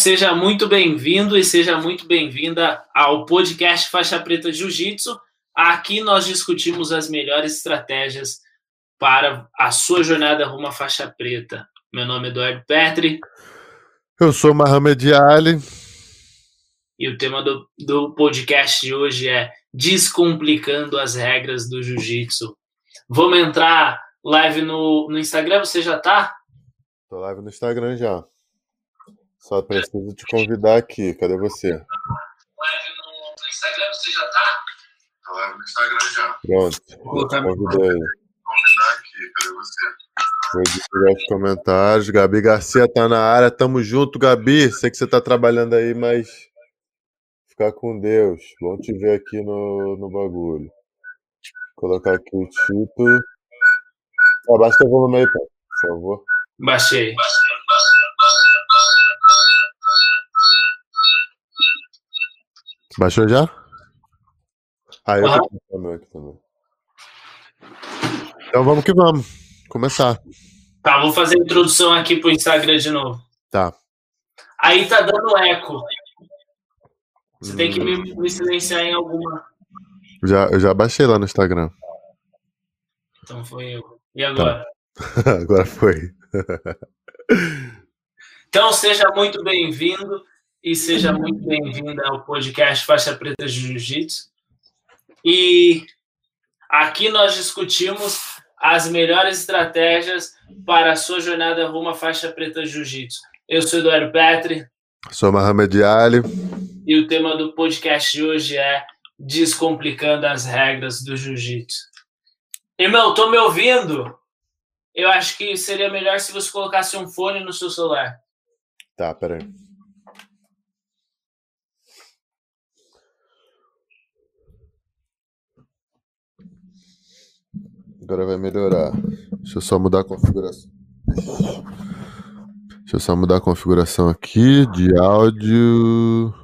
seja muito bem-vindo e seja muito bem-vinda ao podcast Faixa Preta Jiu-Jitsu. Aqui nós discutimos as melhores estratégias para a sua jornada rumo à faixa preta. Meu nome é Eduardo Petri. Eu sou Mohamed Ali. E o tema do, do podcast de hoje é Descomplicando as regras do Jiu-Jitsu. Vamos entrar live no, no Instagram? Você já tá? Tô live no Instagram já. Só preciso te convidar aqui. Cadê você? Live no, no Instagram, você já tá? Tô live no Instagram já. Pronto. Convidei. Convidar aqui. Cadê você? Vou divulgar os comentários. Gabi Garcia tá na área. Tamo junto, Gabi. Sei que você tá trabalhando aí, mas ficar com Deus. Bom te ver aqui no, no bagulho. Vou colocar aqui o título. Abaixa o volume aí, por favor. Baixei. Baixou já? Ah, eu uhum. tô aqui também. Então vamos que vamos. Começar. Tá, vou fazer a introdução aqui pro Instagram de novo. Tá. Aí tá dando eco. Você hum. tem que me, me, silenciar em alguma. Já, eu já baixei lá no Instagram. Então foi eu. E agora? Tá. agora foi. então seja muito bem-vindo e seja muito bem-vinda ao podcast Faixa Preta de Jiu-Jitsu. E aqui nós discutimos as melhores estratégias para a sua jornada rumo à faixa preta de jiu-jitsu. Eu sou Eduardo Petri. Sou Mohamed Ali. E o tema do podcast de hoje é Descomplicando as regras do jiu-jitsu. Irmão, tô me ouvindo? Eu acho que seria melhor se você colocasse um fone no seu celular. Tá, peraí. Agora vai melhorar. Deixa eu só mudar a configuração. Deixa eu só mudar a configuração aqui de áudio.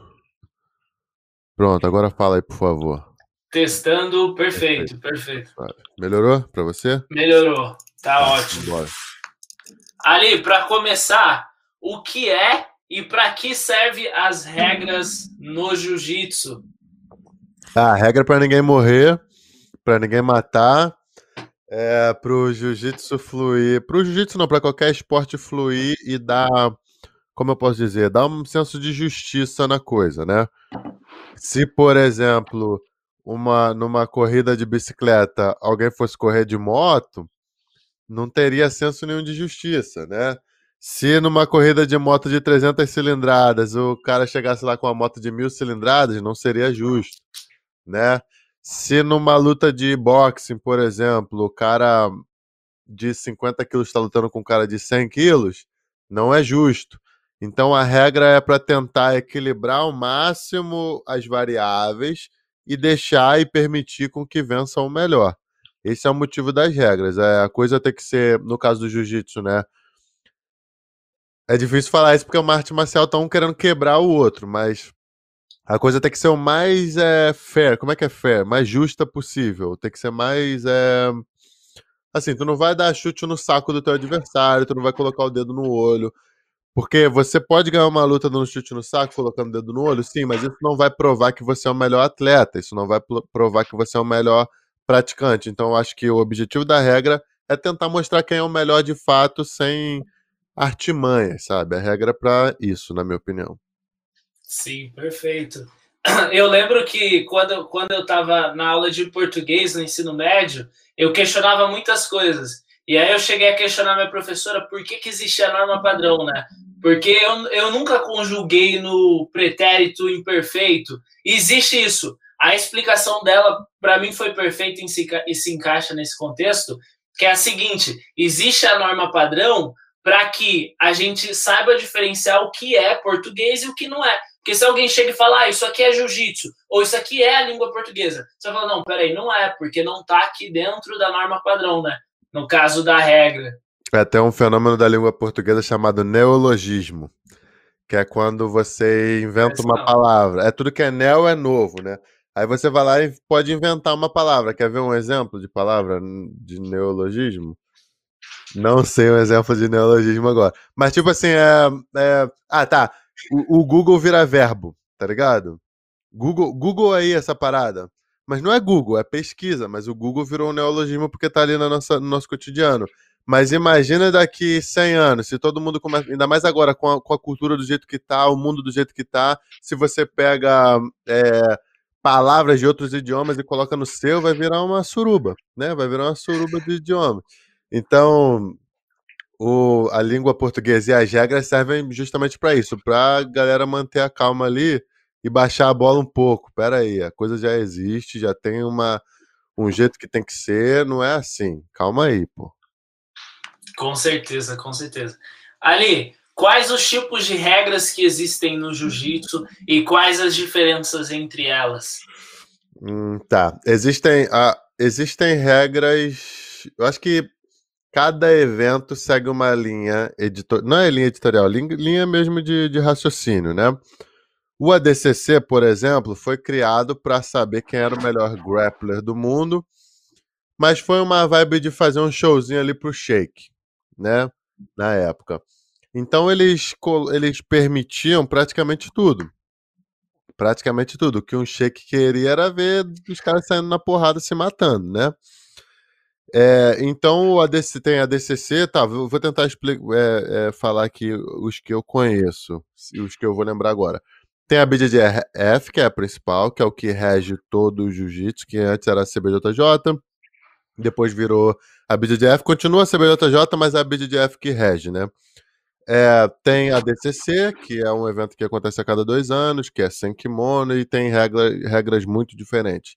Pronto, agora fala aí, por favor. Testando, perfeito, perfeito. Melhorou para você? Melhorou, tá ótimo. Bora. Ali, para começar, o que é e para que serve as regras no jiu-jitsu? Ah, a regra para ninguém morrer, para ninguém matar é, pro jiu-jitsu fluir. Pro jiu-jitsu não, para qualquer esporte fluir e dar. Como eu posso dizer? Dar um senso de justiça na coisa, né? Se, por exemplo, uma, numa corrida de bicicleta alguém fosse correr de moto, não teria senso nenhum de justiça, né? Se numa corrida de moto de 300 cilindradas o cara chegasse lá com uma moto de mil cilindradas, não seria justo, né? Se numa luta de boxing, por exemplo, o cara de 50 quilos está lutando com um cara de 100 quilos, não é justo. Então a regra é para tentar equilibrar ao máximo as variáveis e deixar e permitir com que vença o melhor. Esse é o motivo das regras. É, a coisa tem que ser, no caso do jiu-jitsu, né? É difícil falar isso porque o arte marcial tá um querendo quebrar o outro, mas a coisa tem que ser o mais é, fair. Como é que é fair? Mais justa possível. Tem que ser mais. É... Assim, tu não vai dar chute no saco do teu adversário, tu não vai colocar o dedo no olho. Porque você pode ganhar uma luta dando chute no saco, colocando o dedo no olho, sim, mas isso não vai provar que você é o melhor atleta, isso não vai provar que você é o melhor praticante. Então, eu acho que o objetivo da regra é tentar mostrar quem é o melhor de fato, sem artimanhas, sabe? A regra é para isso, na minha opinião. Sim, perfeito. Eu lembro que quando, quando eu estava na aula de português no ensino médio, eu questionava muitas coisas. E aí eu cheguei a questionar minha professora por que, que existe a norma padrão, né? Porque eu, eu nunca conjuguei no pretérito imperfeito. Existe isso. A explicação dela, para mim, foi perfeita e se, e se encaixa nesse contexto, que é a seguinte: existe a norma padrão para que a gente saiba diferenciar o que é português e o que não é. Porque se alguém chega e fala, ah, isso aqui é jiu-jitsu, ou isso aqui é a língua portuguesa, você fala, não, peraí, não é, porque não está aqui dentro da norma padrão, né? No caso da regra. É até um fenômeno da língua portuguesa chamado neologismo, que é quando você inventa uma palavra. É tudo que é neo é novo, né? Aí você vai lá e pode inventar uma palavra. Quer ver um exemplo de palavra de neologismo? Não sei um exemplo de neologismo agora. Mas, tipo assim, é. é... Ah, tá. O, o Google vira verbo, tá ligado? Google, Google aí essa parada. Mas não é Google, é pesquisa, mas o Google virou um neologismo porque tá ali no nosso cotidiano. Mas imagina daqui 100 anos, se todo mundo começa, ainda mais agora com a, com a cultura do jeito que tá, o mundo do jeito que tá, se você pega é, palavras de outros idiomas e coloca no seu, vai virar uma suruba, né? Vai virar uma suruba de idioma. Então, o, a língua portuguesa e as regras servem justamente para isso, para a galera manter a calma ali e baixar a bola um pouco. Pera aí, a coisa já existe, já tem uma, um jeito que tem que ser, não é assim. Calma aí, pô. Com certeza, com certeza. Ali, quais os tipos de regras que existem no jiu-jitsu e quais as diferenças entre elas? Hum, tá. Existem, uh, existem regras. Eu acho que cada evento segue uma linha editorial. Não é linha editorial, linha mesmo de, de raciocínio, né? O ADCC, por exemplo, foi criado para saber quem era o melhor grappler do mundo, mas foi uma vibe de fazer um showzinho ali pro Shake né? Na época. Então eles, eles permitiam praticamente tudo. Praticamente tudo. O que um shake queria era ver os caras saindo na porrada se matando, né? É, então o ADC, tem a DCC, tá? Vou tentar explicar, é, é, falar aqui os que eu conheço, os que eu vou lembrar agora. Tem a BJJF, que é a principal, que é o que rege todo o jiu-jitsu, que antes era a CBJJ depois virou a BDDF, continua a CBJJ, mas é a BDDF que rege, né? É, tem a DCC, que é um evento que acontece a cada dois anos, que é sem kimono e tem regra, regras muito diferentes.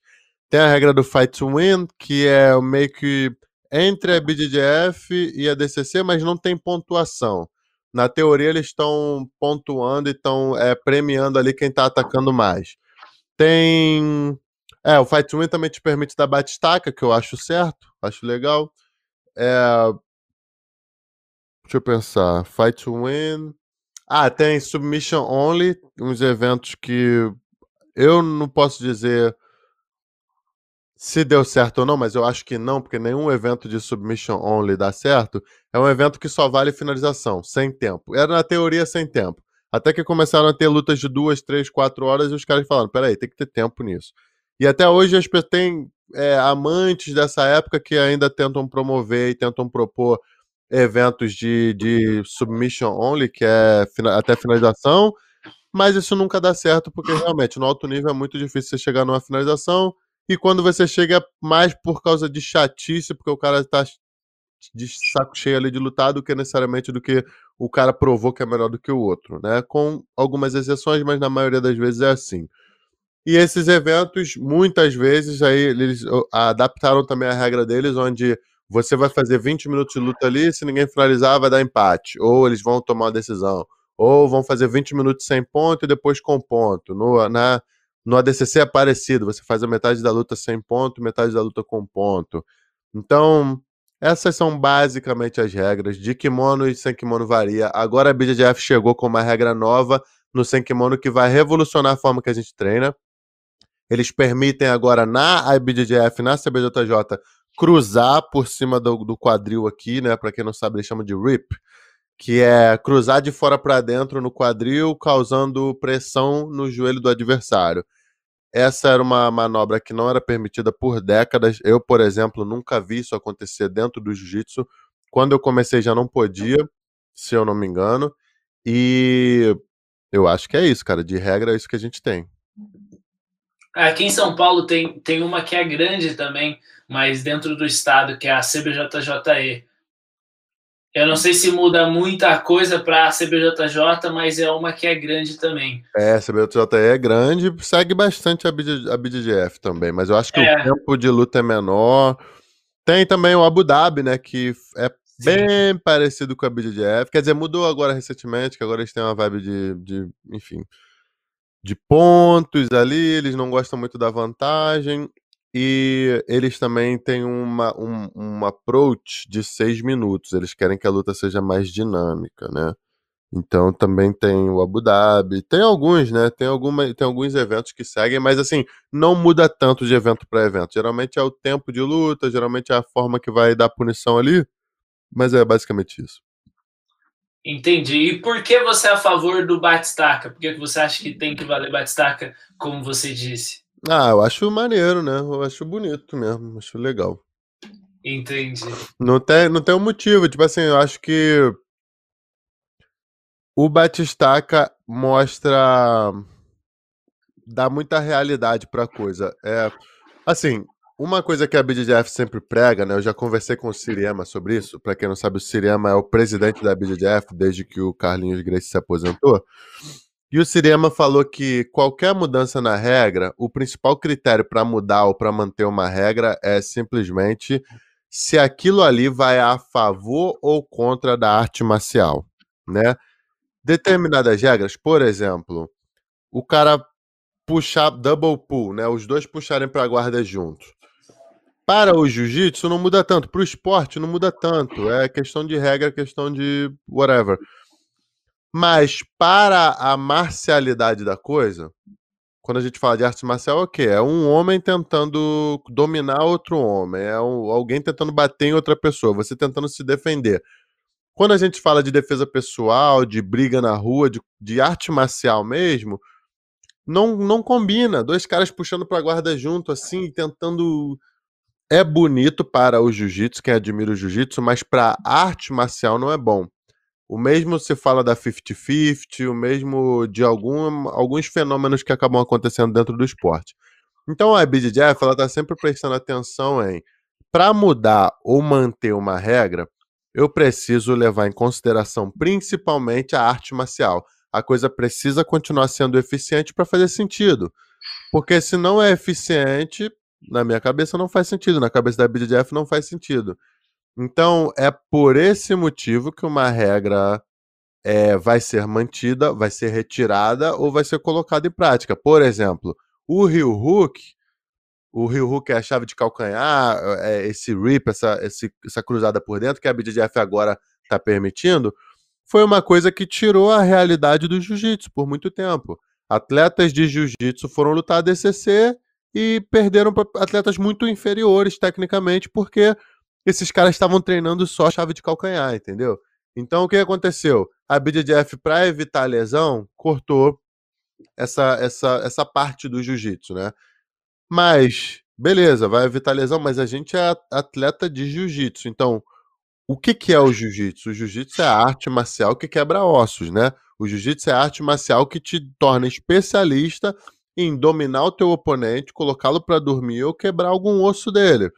Tem a regra do Fight to Win, que é meio que entre a BDDF e a DCC, mas não tem pontuação. Na teoria, eles estão pontuando e estão é, premiando ali quem está atacando mais. Tem é, o Fight to Win também te permite dar bate-estaca, que eu acho certo, acho legal. É... Deixa eu pensar. Fight to Win. Ah, tem Submission Only, uns eventos que eu não posso dizer se deu certo ou não, mas eu acho que não, porque nenhum evento de Submission Only dá certo. É um evento que só vale finalização, sem tempo. Era na teoria sem tempo. Até que começaram a ter lutas de duas, três, quatro horas e os caras falaram: peraí, tem que ter tempo nisso. E até hoje as pessoas têm é, amantes dessa época que ainda tentam promover e tentam propor eventos de, de submission only, que é até finalização, mas isso nunca dá certo, porque realmente no alto nível é muito difícil você chegar numa finalização, e quando você chega é mais por causa de chatice, porque o cara tá de saco cheio ali de lutar, do que necessariamente do que o cara provou que é melhor do que o outro, né? Com algumas exceções, mas na maioria das vezes é assim. E esses eventos, muitas vezes, aí eles adaptaram também a regra deles, onde você vai fazer 20 minutos de luta ali, se ninguém finalizar, vai dar empate. Ou eles vão tomar uma decisão. Ou vão fazer 20 minutos sem ponto e depois com ponto. No, na, no ADCC é parecido, você faz a metade da luta sem ponto, metade da luta com ponto. Então, essas são basicamente as regras. De kimono e sem kimono varia. Agora a BJJF chegou com uma regra nova no sem kimono que vai revolucionar a forma que a gente treina. Eles permitem agora na IBJJF, na CBJJ, cruzar por cima do, do quadril aqui, né? Para quem não sabe, eles chamam de RIP, que é cruzar de fora para dentro no quadril, causando pressão no joelho do adversário. Essa era uma manobra que não era permitida por décadas. Eu, por exemplo, nunca vi isso acontecer dentro do jiu-jitsu. Quando eu comecei já não podia, se eu não me engano. E eu acho que é isso, cara. De regra é isso que a gente tem. Aqui em São Paulo tem, tem uma que é grande também, mas dentro do estado, que é a CBJJE. Eu não sei se muda muita coisa para a CBJJ, mas é uma que é grande também. É, a CBJJE é grande, segue bastante a, BD, a BDGF também, mas eu acho que é. o tempo de luta é menor. Tem também o Abu Dhabi, né, que é Sim. bem parecido com a BDGF. Quer dizer, mudou agora recentemente, que agora eles têm uma vibe de, de enfim, de pontos ali, eles não gostam muito da vantagem. E eles também têm uma, um, um approach de seis minutos. Eles querem que a luta seja mais dinâmica, né? Então também tem o Abu Dhabi, tem alguns, né? Tem, alguma, tem alguns eventos que seguem, mas assim, não muda tanto de evento para evento. Geralmente é o tempo de luta, geralmente é a forma que vai dar punição ali, mas é basicamente isso. Entendi. E por que você é a favor do batistaca? Por que você acha que tem que valer batistaca, como você disse? Ah, eu acho maneiro, né? Eu acho bonito mesmo, acho legal. Entendi. Não tem, não tem um motivo. Tipo assim, eu acho que o Batistaca mostra. dá muita realidade pra coisa. É. Assim, uma coisa que a BDF sempre prega, né? Eu já conversei com o Siriema sobre isso. Para quem não sabe, o Siriema é o presidente da BDF desde que o Carlinhos Grace se aposentou. E o Siriema falou que qualquer mudança na regra, o principal critério para mudar ou para manter uma regra é simplesmente se aquilo ali vai a favor ou contra da arte marcial, né? Determinadas regras, por exemplo, o cara puxar double pull, né? Os dois puxarem para a guarda juntos. Para o jiu-jitsu não muda tanto, para o esporte não muda tanto. É questão de regra, questão de whatever. Mas para a marcialidade da coisa, quando a gente fala de arte marcial, é o quê? É um homem tentando dominar outro homem, é um, alguém tentando bater em outra pessoa, você tentando se defender. Quando a gente fala de defesa pessoal, de briga na rua, de, de arte marcial mesmo, não, não combina. Dois caras puxando para a guarda junto, assim, tentando é bonito para o jiu-jitsu, quem admira o jiu-jitsu, mas para arte marcial não é bom. O mesmo se fala da 50-50, o mesmo de algum, alguns fenômenos que acabam acontecendo dentro do esporte. Então a BJJF ela está sempre prestando atenção em para mudar ou manter uma regra, eu preciso levar em consideração principalmente a arte marcial. A coisa precisa continuar sendo eficiente para fazer sentido. Porque se não é eficiente, na minha cabeça não faz sentido, na cabeça da BDF não faz sentido. Então, é por esse motivo que uma regra é, vai ser mantida, vai ser retirada ou vai ser colocada em prática. Por exemplo, o Rio Hook, o Rio Hook é a chave de calcanhar, é esse rip, essa, esse, essa cruzada por dentro, que a BDF agora está permitindo, foi uma coisa que tirou a realidade do jiu-jitsu por muito tempo. Atletas de jiu-jitsu foram lutar DCC e perderam para atletas muito inferiores tecnicamente, porque esses caras estavam treinando só chave de calcanhar, entendeu? Então o que aconteceu? A BJJF, para evitar a lesão, cortou essa, essa, essa parte do jiu-jitsu, né? Mas, beleza, vai evitar a lesão, mas a gente é atleta de jiu-jitsu. Então, o que, que é o jiu-jitsu? O jiu-jitsu é a arte marcial que quebra ossos, né? O jiu-jitsu é a arte marcial que te torna especialista em dominar o teu oponente, colocá-lo para dormir ou quebrar algum osso dele.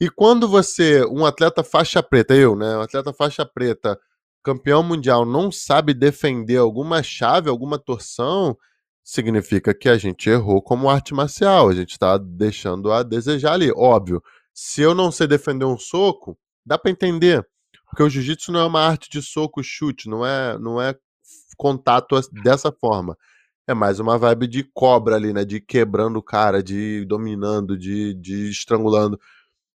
E quando você, um atleta faixa preta, eu, né, um atleta faixa preta, campeão mundial, não sabe defender alguma chave, alguma torção, significa que a gente errou como arte marcial, a gente está deixando a desejar ali. Óbvio, se eu não sei defender um soco, dá para entender, porque o jiu-jitsu não é uma arte de soco chute, não é, não é contato dessa forma é mais uma vibe de cobra ali, né? De quebrando o cara, de dominando, de, de estrangulando.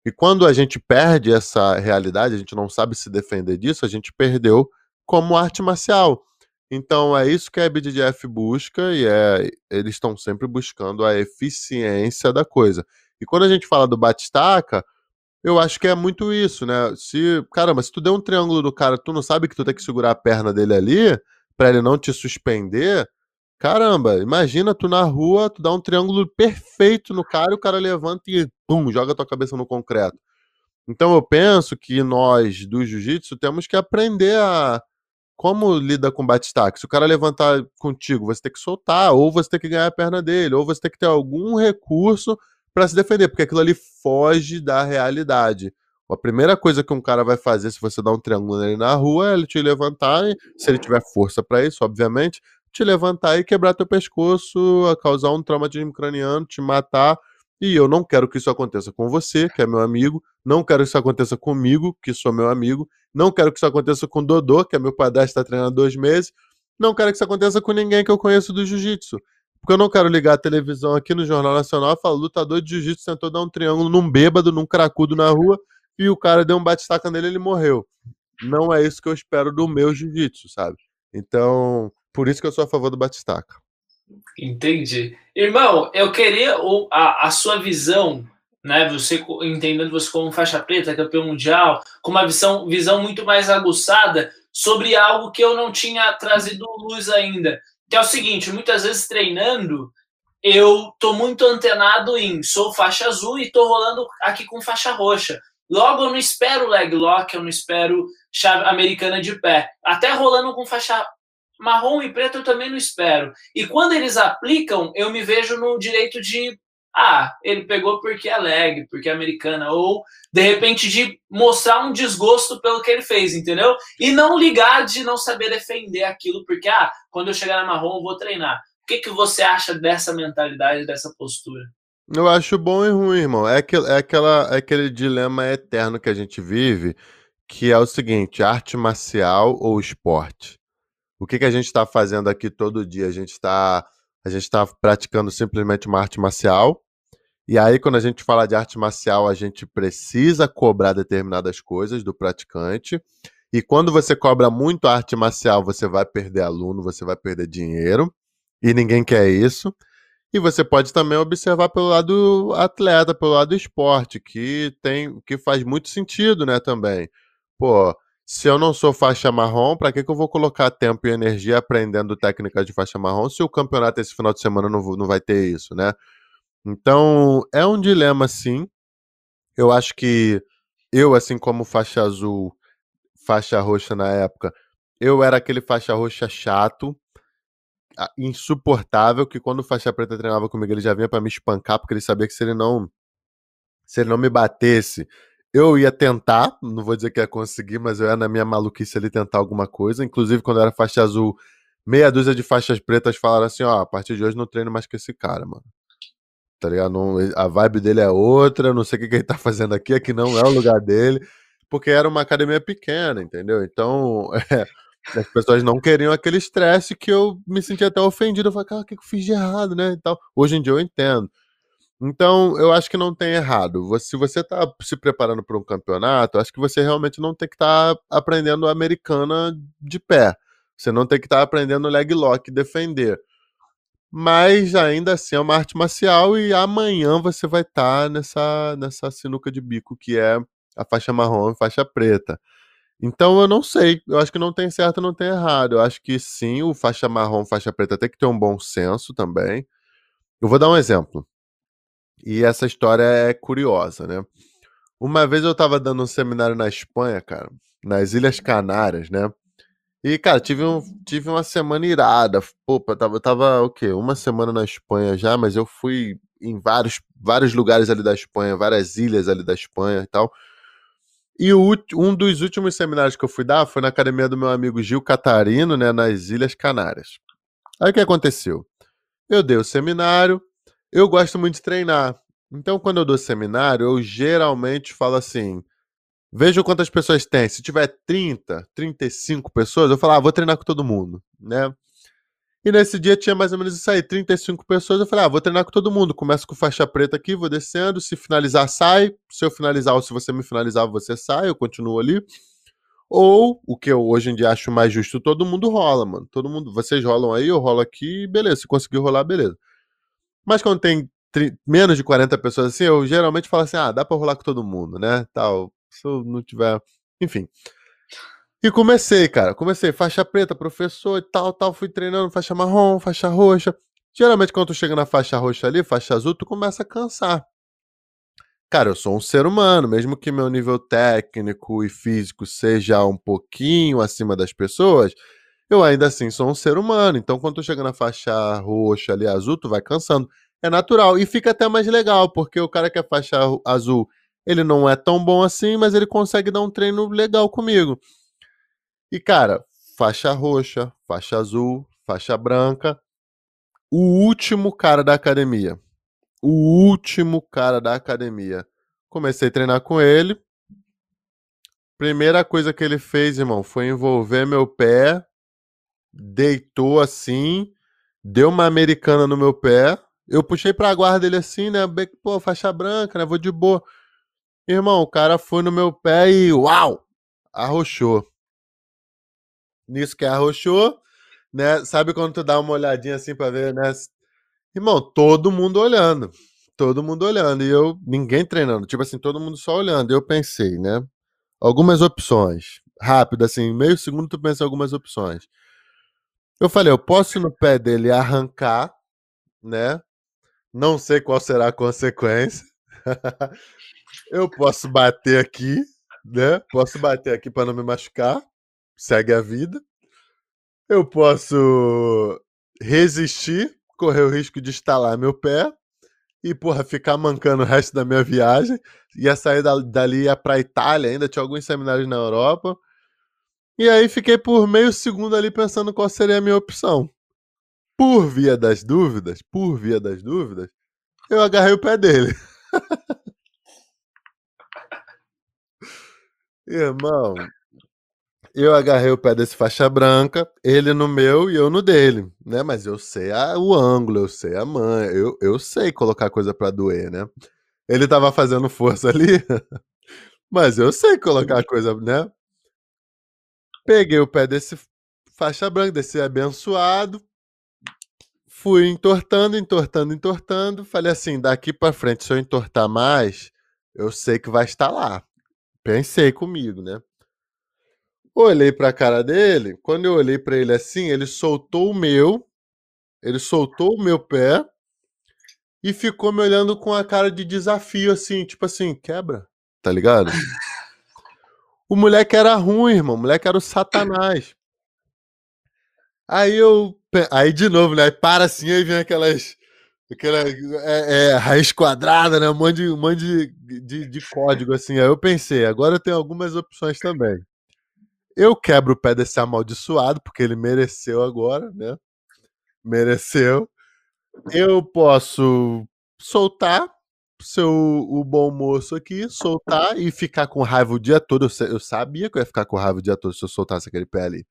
E quando a gente perde essa realidade, a gente não sabe se defender disso, a gente perdeu como arte marcial. Então é isso que a BDF busca e é, eles estão sempre buscando a eficiência da coisa. E quando a gente fala do batistaca, eu acho que é muito isso, né? Se, caramba, se tu der um triângulo do cara, tu não sabe que tu tem que segurar a perna dele ali para ele não te suspender, Caramba, imagina tu na rua, tu dá um triângulo perfeito no cara o cara levanta e pum, joga tua cabeça no concreto. Então eu penso que nós do jiu-jitsu temos que aprender a como lida com bate-staque. Se o cara levantar contigo, você tem que soltar, ou você tem que ganhar a perna dele, ou você tem que ter algum recurso para se defender, porque aquilo ali foge da realidade. A primeira coisa que um cara vai fazer se você dá um triângulo nele na rua é ele te levantar, se ele tiver força para isso, obviamente, te levantar e quebrar teu pescoço, causar um traumatismo craniano, te matar. E eu não quero que isso aconteça com você, que é meu amigo. Não quero que isso aconteça comigo, que sou meu amigo. Não quero que isso aconteça com Dodô, que é meu padrasto, está treinando há dois meses. Não quero que isso aconteça com ninguém que eu conheço do jiu-jitsu. Porque eu não quero ligar a televisão aqui no Jornal Nacional e falar: lutador de jiu-jitsu tentou dar um triângulo num bêbado, num cracudo na rua, e o cara deu um bate-staca nele e ele morreu. Não é isso que eu espero do meu jiu-jitsu, sabe? Então, por isso que eu sou a favor do Batistaca. Entendi. Irmão, eu queria a, a sua visão, né? Você entendendo você como faixa preta, campeão mundial, com uma visão, visão muito mais aguçada sobre algo que eu não tinha trazido luz ainda. Que é o seguinte, muitas vezes treinando, eu tô muito antenado em sou faixa azul e tô rolando aqui com faixa roxa. Logo, eu não espero leg lock, eu não espero chave americana de pé. Até rolando com faixa marrom e preto eu também não espero. E quando eles aplicam, eu me vejo no direito de ah, ele pegou porque é leg, porque é americana, ou de repente de mostrar um desgosto pelo que ele fez, entendeu? E não ligar de não saber defender aquilo, porque ah, quando eu chegar na marrom eu vou treinar. O que, que você acha dessa mentalidade, dessa postura? Eu acho bom e ruim, irmão. É, aquele, é, aquela, é aquele dilema eterno que a gente vive, que é o seguinte: arte marcial ou esporte? O que, que a gente está fazendo aqui todo dia? A gente está a gente está praticando simplesmente uma arte marcial. E aí, quando a gente fala de arte marcial, a gente precisa cobrar determinadas coisas do praticante. E quando você cobra muito arte marcial, você vai perder aluno, você vai perder dinheiro. E ninguém quer isso. E você pode também observar pelo lado atleta, pelo lado esporte, que tem que faz muito sentido, né, também. Pô, se eu não sou faixa marrom, para que, que eu vou colocar tempo e energia aprendendo técnicas de faixa marrom se o campeonato esse final de semana não, não vai ter isso, né? Então, é um dilema, sim. Eu acho que eu, assim como faixa azul, faixa roxa na época, eu era aquele faixa roxa chato, insuportável que quando o faixa preta treinava comigo, ele já vinha para me espancar, porque ele sabia que se ele não se ele não me batesse, eu ia tentar, não vou dizer que ia conseguir, mas eu ia na minha maluquice ali tentar alguma coisa. Inclusive, quando eu era faixa azul, meia dúzia de faixas pretas falaram assim: ó, a partir de hoje não treino mais com esse cara, mano. Tá ligado? Não, a vibe dele é outra, não sei o que, que ele tá fazendo aqui, aqui não é o lugar dele, porque era uma academia pequena, entendeu? Então, é, as pessoas não queriam aquele estresse que eu me sentia até ofendido. Eu falei, cara, o que eu fiz de errado, né? Então, hoje em dia eu entendo. Então, eu acho que não tem errado. Se você está se preparando para um campeonato, acho que você realmente não tem que estar tá aprendendo americana de pé. Você não tem que estar tá aprendendo leg lock defender. Mas ainda assim é uma arte marcial e amanhã você vai estar tá nessa, nessa sinuca de bico que é a faixa marrom e faixa preta. Então eu não sei, eu acho que não tem certo, não tem errado. Eu acho que sim, o faixa marrom, faixa preta tem que ter um bom senso também. Eu vou dar um exemplo. E essa história é curiosa, né? Uma vez eu tava dando um seminário na Espanha, cara, nas Ilhas Canárias, né? E, cara, tive, um, tive uma semana irada. Pô, eu tava, eu tava o quê? Uma semana na Espanha já, mas eu fui em vários, vários lugares ali da Espanha, várias ilhas ali da Espanha e tal. E o, um dos últimos seminários que eu fui dar foi na academia do meu amigo Gil Catarino, né, nas Ilhas Canárias. Aí o que aconteceu? Eu dei o seminário, eu gosto muito de treinar. Então, quando eu dou seminário, eu geralmente falo assim: vejo quantas pessoas tem. Se tiver 30, 35 pessoas, eu falo, ah, vou treinar com todo mundo, né? E nesse dia tinha mais ou menos isso aí, 35 pessoas. Eu falei, ah, vou treinar com todo mundo. Começo com faixa preta aqui, vou descendo. Se finalizar, sai. Se eu finalizar ou se você me finalizar, você sai, eu continuo ali. Ou, o que eu hoje em dia acho mais justo, todo mundo rola, mano. Todo mundo, vocês rolam aí, eu rolo aqui, beleza. Se conseguir rolar, beleza. Mas quando tem menos de 40 pessoas assim, eu geralmente falo assim: ah, dá pra rolar com todo mundo, né? Tal. Se eu não tiver. Enfim. E comecei, cara. Comecei faixa preta, professor e tal, tal. Fui treinando faixa marrom, faixa roxa. Geralmente, quando tu chega na faixa roxa ali, faixa azul, tu começa a cansar. Cara, eu sou um ser humano, mesmo que meu nível técnico e físico seja um pouquinho acima das pessoas, eu ainda assim sou um ser humano. Então, quando tu chega na faixa roxa ali, azul, tu vai cansando. É natural. E fica até mais legal, porque o cara que é faixa azul, ele não é tão bom assim, mas ele consegue dar um treino legal comigo. E, cara, faixa roxa, faixa azul, faixa branca. O último cara da academia. O último cara da academia. Comecei a treinar com ele. Primeira coisa que ele fez, irmão, foi envolver meu pé, deitou assim, deu uma americana no meu pé. Eu puxei pra guarda dele assim, né? Pô, faixa branca, né? Vou de boa. Irmão, o cara foi no meu pé e uau! Arrochou nisso que arrochou, né? Sabe quando tu dá uma olhadinha assim para ver, né? Irmão, todo mundo olhando. Todo mundo olhando. E eu, ninguém treinando. Tipo assim, todo mundo só olhando. E eu pensei, né? Algumas opções. rápido, assim, meio segundo tu pensa algumas opções. Eu falei, eu posso no pé dele arrancar, né? Não sei qual será a consequência. eu posso bater aqui, né? Posso bater aqui para não me machucar. Segue a vida. Eu posso resistir, correr o risco de estalar meu pé e, porra, ficar mancando o resto da minha viagem. Ia sair dali, ia pra Itália, ainda tinha alguns seminários na Europa. E aí fiquei por meio segundo ali pensando qual seria a minha opção. Por via das dúvidas, por via das dúvidas, eu agarrei o pé dele. Irmão, eu agarrei o pé desse faixa branca, ele no meu e eu no dele, né? Mas eu sei a, o ângulo, eu sei a mãe, eu, eu sei colocar coisa pra doer, né? Ele tava fazendo força ali, mas eu sei colocar coisa, né? Peguei o pé desse faixa branca, desse abençoado, fui entortando, entortando, entortando. Falei assim: daqui para frente, se eu entortar mais, eu sei que vai estar lá. Pensei comigo, né? Olhei para a cara dele. Quando eu olhei para ele assim, ele soltou o meu, ele soltou o meu pé e ficou me olhando com a cara de desafio, assim, tipo assim, quebra, tá ligado? O moleque era ruim, irmão. O moleque era o satanás. Aí eu. Aí de novo, né? Aí para assim, aí vem aquelas. Aquela é, é, raiz quadrada, né? Um monte, de, um monte de, de, de código assim. Aí eu pensei, agora eu tenho algumas opções também. Eu quebro o pé desse amaldiçoado, porque ele mereceu agora, né? Mereceu. Eu posso soltar seu o bom moço aqui, soltar e ficar com raiva o dia todo. Eu, eu sabia que eu ia ficar com raiva o dia todo se eu soltasse aquele pé ali.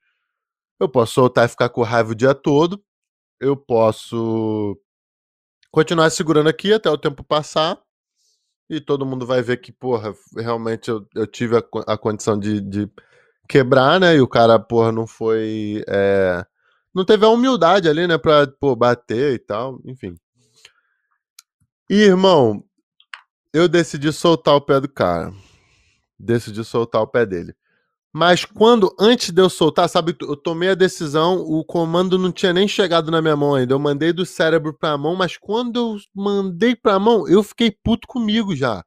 Eu posso soltar e ficar com raiva o dia todo. Eu posso continuar segurando aqui até o tempo passar. E todo mundo vai ver que, porra, realmente eu, eu tive a, a condição de, de, quebrar, né? E o cara, porra, não foi. É... Não teve a humildade ali, né? Pra, pô, bater e tal. Enfim. E, irmão, eu decidi soltar o pé do cara. Decidi soltar o pé dele. Mas quando, antes de eu soltar, sabe, eu tomei a decisão, o comando não tinha nem chegado na minha mão ainda. Eu mandei do cérebro pra mão, mas quando eu mandei pra mão, eu fiquei puto comigo já.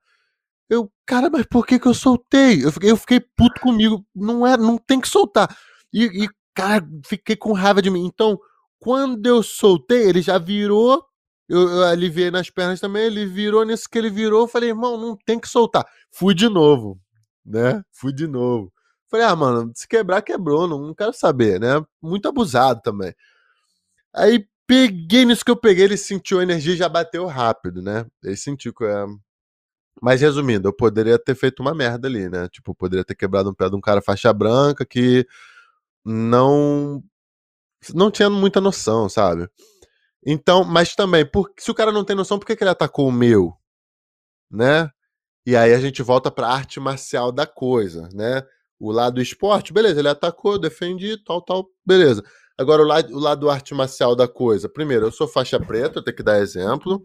Eu, cara, mas por que que eu soltei? Eu fiquei, eu fiquei puto comigo. Não é, não tem que soltar. E, e, cara, fiquei com raiva de mim. Então, quando eu soltei, ele já virou eu, eu aliviei nas pernas também, ele virou, nesse que ele virou, eu falei, irmão, não tem que soltar. Fui de novo, né? Fui de novo. Falei, ah, mano, se quebrar, quebrou, não, não quero saber, né? Muito abusado também. Aí peguei nisso que eu peguei, ele sentiu a energia e já bateu rápido, né? Ele sentiu que é. Mas resumindo, eu poderia ter feito uma merda ali, né? Tipo, poderia ter quebrado um pé de um cara faixa branca que não não tinha muita noção, sabe? Então, mas também, por, se o cara não tem noção, por que, que ele atacou o meu? Né? E aí a gente volta para a arte marcial da coisa, né? O lado do esporte, beleza, ele atacou, defendi, tal, tal, beleza. Agora, o lado, o lado arte marcial da coisa. Primeiro, eu sou faixa preta, eu tenho que dar exemplo.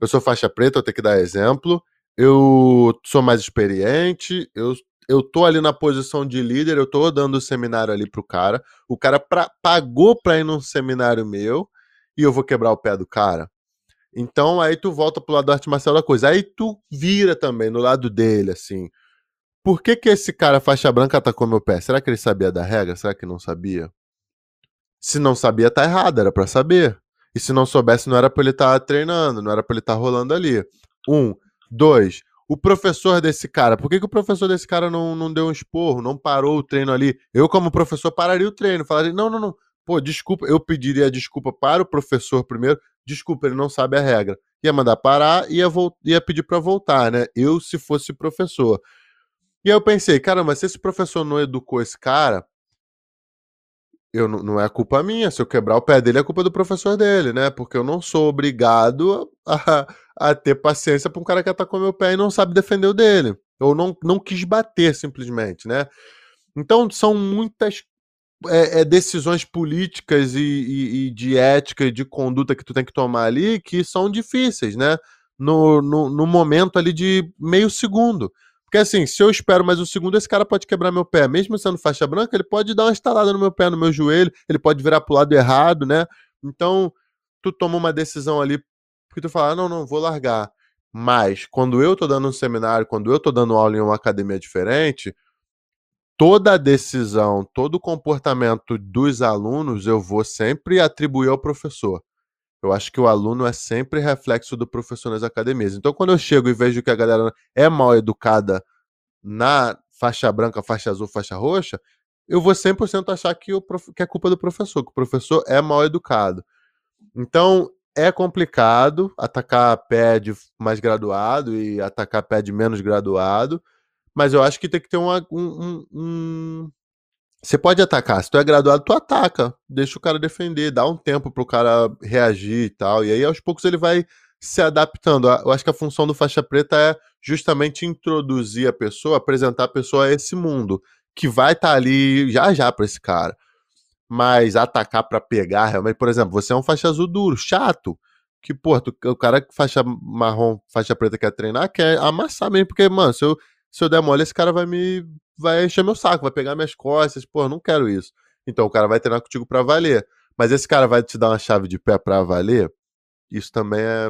Eu sou faixa preta, eu tenho que dar exemplo. Eu sou mais experiente, eu, eu tô ali na posição de líder, eu tô dando o seminário ali pro cara. O cara pra, pagou pra ir num seminário meu e eu vou quebrar o pé do cara. Então aí tu volta pro lado da arte marcial da coisa. Aí tu vira também no lado dele, assim. Por que que esse cara faixa branca atacou meu pé? Será que ele sabia da regra? Será que não sabia? Se não sabia, tá errado, era para saber. E se não soubesse, não era pra ele estar tá treinando, não era pra ele estar tá rolando ali. Um. Dois. O professor desse cara, por que, que o professor desse cara não, não deu um esporro, não parou o treino ali? Eu, como professor, pararia o treino. Falaria, não, não, não, Pô, desculpa, eu pediria desculpa para o professor primeiro. Desculpa, ele não sabe a regra. Ia mandar parar e ia, ia pedir para voltar, né? Eu, se fosse professor. E aí eu pensei, caramba, se esse professor não educou esse cara, eu não é culpa minha. Se eu quebrar o pé dele, é culpa do professor dele, né? Porque eu não sou obrigado a, a ter paciência para um cara que atacou meu pé e não sabe defender o dele. Ou não, não quis bater, simplesmente, né? Então são muitas é, é, decisões políticas e, e, e, de ética e de conduta que tu tem que tomar ali que são difíceis, né? No, no, no, momento ali de meio segundo. Porque assim, se eu espero mais um segundo, esse cara pode quebrar meu pé. Mesmo sendo faixa branca, ele pode dar uma estalada no meu pé, no meu joelho, ele pode virar pro lado errado, né? Então, tu toma uma decisão ali, porque tu fala, ah, não, não, vou largar. Mas, quando eu tô dando um seminário, quando eu tô dando aula em uma academia diferente, toda a decisão, todo o comportamento dos alunos, eu vou sempre atribuir ao professor. Eu acho que o aluno é sempre reflexo do professor nas academias. Então, quando eu chego e vejo que a galera é mal educada na faixa branca, faixa azul, faixa roxa, eu vou 100% achar que, o prof... que é culpa do professor, que o professor é mal educado. Então, é complicado atacar pé de mais graduado e atacar pé de menos graduado, mas eu acho que tem que ter uma, um, um, você pode atacar. Se tu é graduado, tu ataca. Deixa o cara defender, dá um tempo pro cara reagir e tal. E aí, aos poucos, ele vai se adaptando. Eu acho que a função do faixa preta é justamente introduzir a pessoa, apresentar a pessoa a esse mundo, que vai estar tá ali já já para esse cara. Mas atacar para pegar, realmente, por exemplo, você é um faixa azul duro, chato. Que, pô, tu, o cara que faixa marrom, faixa preta quer treinar, quer amassar mesmo, porque, mano, se eu, se eu der mole, esse cara vai me vai encher meu saco, vai pegar minhas costas, pô, não quero isso. Então o cara vai treinar contigo para valer. Mas esse cara vai te dar uma chave de pé para valer, isso também é,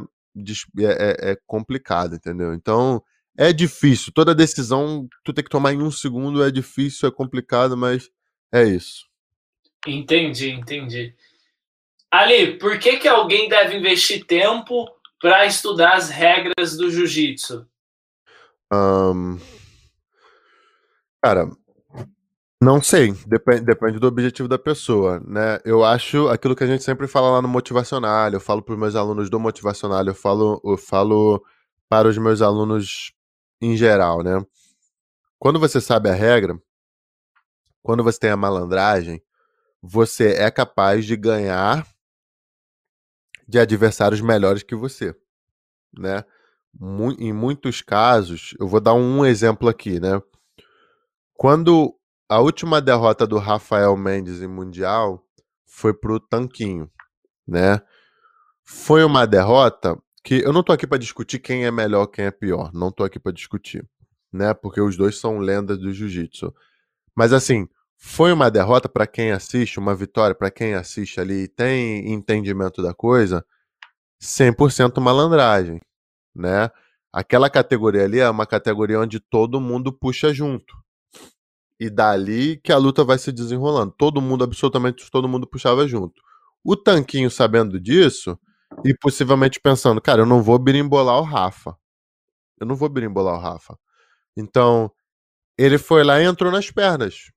é, é, é complicado, entendeu? Então é difícil. Toda decisão tu tem que tomar em um segundo é difícil, é complicado, mas é isso. Entendi, entendi. Ali, por que, que alguém deve investir tempo para estudar as regras do jiu-jitsu? Um, Cara, não sei, depende, depende do objetivo da pessoa, né? Eu acho aquilo que a gente sempre fala lá no motivacional, eu falo para os meus alunos do motivacional, eu falo, eu falo para os meus alunos em geral, né? Quando você sabe a regra, quando você tem a malandragem, você é capaz de ganhar de adversários melhores que você, né? Em muitos casos, eu vou dar um exemplo aqui, né? Quando a última derrota do Rafael Mendes em Mundial foi pro Tanquinho, né? Foi uma derrota que eu não tô aqui para discutir quem é melhor, quem é pior, não tô aqui para discutir, né? Porque os dois são lendas do jiu-jitsu. Mas assim, foi uma derrota para quem assiste, uma vitória para quem assiste ali e tem entendimento da coisa, 100% malandragem, né? Aquela categoria ali é uma categoria onde todo mundo puxa junto. E dali que a luta vai se desenrolando. Todo mundo, absolutamente todo mundo puxava junto. O Tanquinho, sabendo disso, e possivelmente pensando, cara, eu não vou birimbolar o Rafa. Eu não vou birimbolar o Rafa. Então, ele foi lá e entrou nas pernas.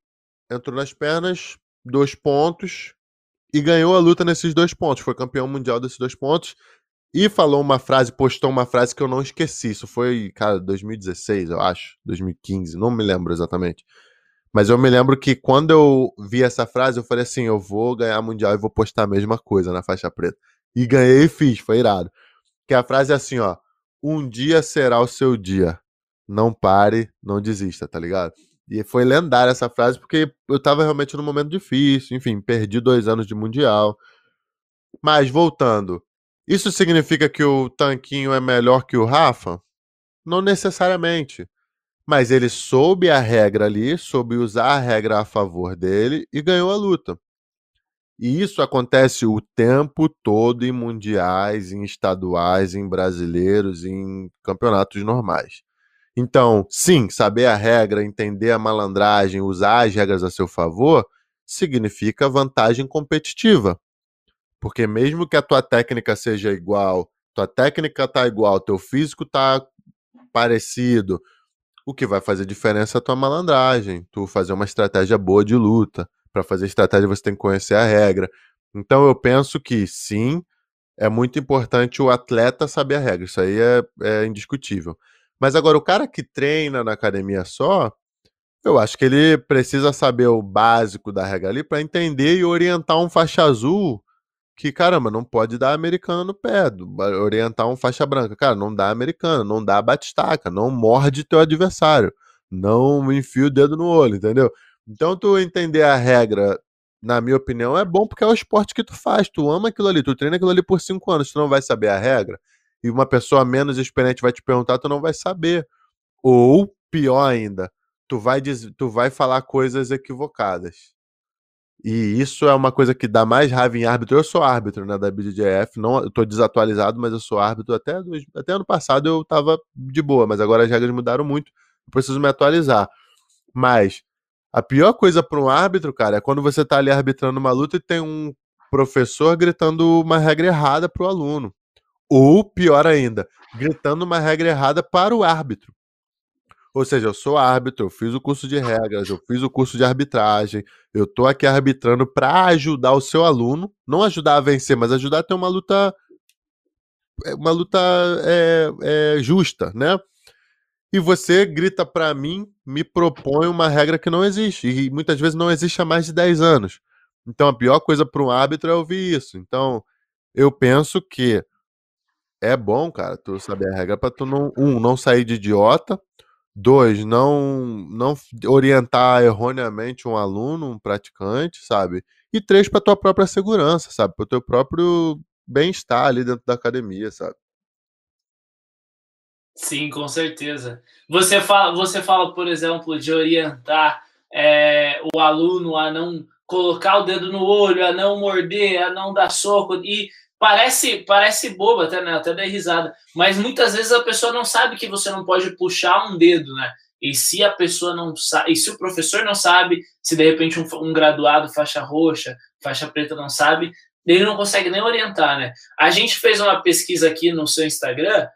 Entrou nas pernas, dois pontos, e ganhou a luta nesses dois pontos. Foi campeão mundial desses dois pontos. E falou uma frase, postou uma frase que eu não esqueci. Isso foi, cara, 2016, eu acho. 2015, não me lembro exatamente. Mas eu me lembro que quando eu vi essa frase, eu falei assim: eu vou ganhar mundial e vou postar a mesma coisa na faixa preta. E ganhei e fiz, foi irado. Que a frase é assim, ó: um dia será o seu dia. Não pare, não desista, tá ligado? E foi lendária essa frase porque eu tava realmente num momento difícil, enfim, perdi dois anos de mundial. Mas voltando, isso significa que o Tanquinho é melhor que o Rafa? Não necessariamente. Mas ele soube a regra ali, soube usar a regra a favor dele e ganhou a luta. E isso acontece o tempo todo em mundiais, em estaduais, em brasileiros, em campeonatos normais. Então, sim, saber a regra, entender a malandragem, usar as regras a seu favor, significa vantagem competitiva. Porque mesmo que a tua técnica seja igual, tua técnica tá igual, teu físico tá parecido, o que vai fazer diferença é a tua malandragem, tu fazer uma estratégia boa de luta. Para fazer estratégia você tem que conhecer a regra. Então eu penso que sim, é muito importante o atleta saber a regra. Isso aí é, é indiscutível. Mas agora, o cara que treina na academia só, eu acho que ele precisa saber o básico da regra ali para entender e orientar um faixa azul que, caramba, não pode dar americana no pé, orientar um faixa branca. Cara, não dá americana, não dá batistaca, não morde teu adversário, não enfia o dedo no olho, entendeu? Então, tu entender a regra, na minha opinião, é bom porque é o esporte que tu faz, tu ama aquilo ali, tu treina aquilo ali por cinco anos, tu não vai saber a regra, e uma pessoa menos experiente vai te perguntar, tu não vai saber. Ou pior ainda, tu vai, tu vai falar coisas equivocadas. E isso é uma coisa que dá mais raiva em árbitro. Eu sou árbitro né, da BDJF, não, eu tô desatualizado, mas eu sou árbitro. Até, até ano passado eu tava de boa, mas agora as regras mudaram muito. Eu preciso me atualizar. Mas a pior coisa para um árbitro, cara, é quando você tá ali arbitrando uma luta e tem um professor gritando uma regra errada pro aluno. Ou, pior ainda, gritando uma regra errada para o árbitro. Ou seja, eu sou árbitro, eu fiz o curso de regras, eu fiz o curso de arbitragem, eu tô aqui arbitrando para ajudar o seu aluno, não ajudar a vencer, mas ajudar a ter uma luta é, uma luta é, é, justa, né? E você grita para mim, me propõe uma regra que não existe, e muitas vezes não existe há mais de 10 anos. Então a pior coisa para um árbitro é ouvir isso. Então eu penso que é bom, cara, tu saber a regra para tu não um não sair de idiota, Dois, não, não orientar erroneamente um aluno, um praticante, sabe? E três, para tua própria segurança, sabe? Para o teu próprio bem-estar ali dentro da academia, sabe? Sim, com certeza. Você fala, você fala, por exemplo, de orientar é, o aluno a não colocar o dedo no olho, a não morder, a não dar soco. E Parece, parece bobo até, né? Até dei risada. Mas muitas vezes a pessoa não sabe que você não pode puxar um dedo, né? E se a pessoa não sabe, e se o professor não sabe, se de repente um, um graduado, faixa roxa, faixa preta não sabe, ele não consegue nem orientar, né? A gente fez uma pesquisa aqui no seu Instagram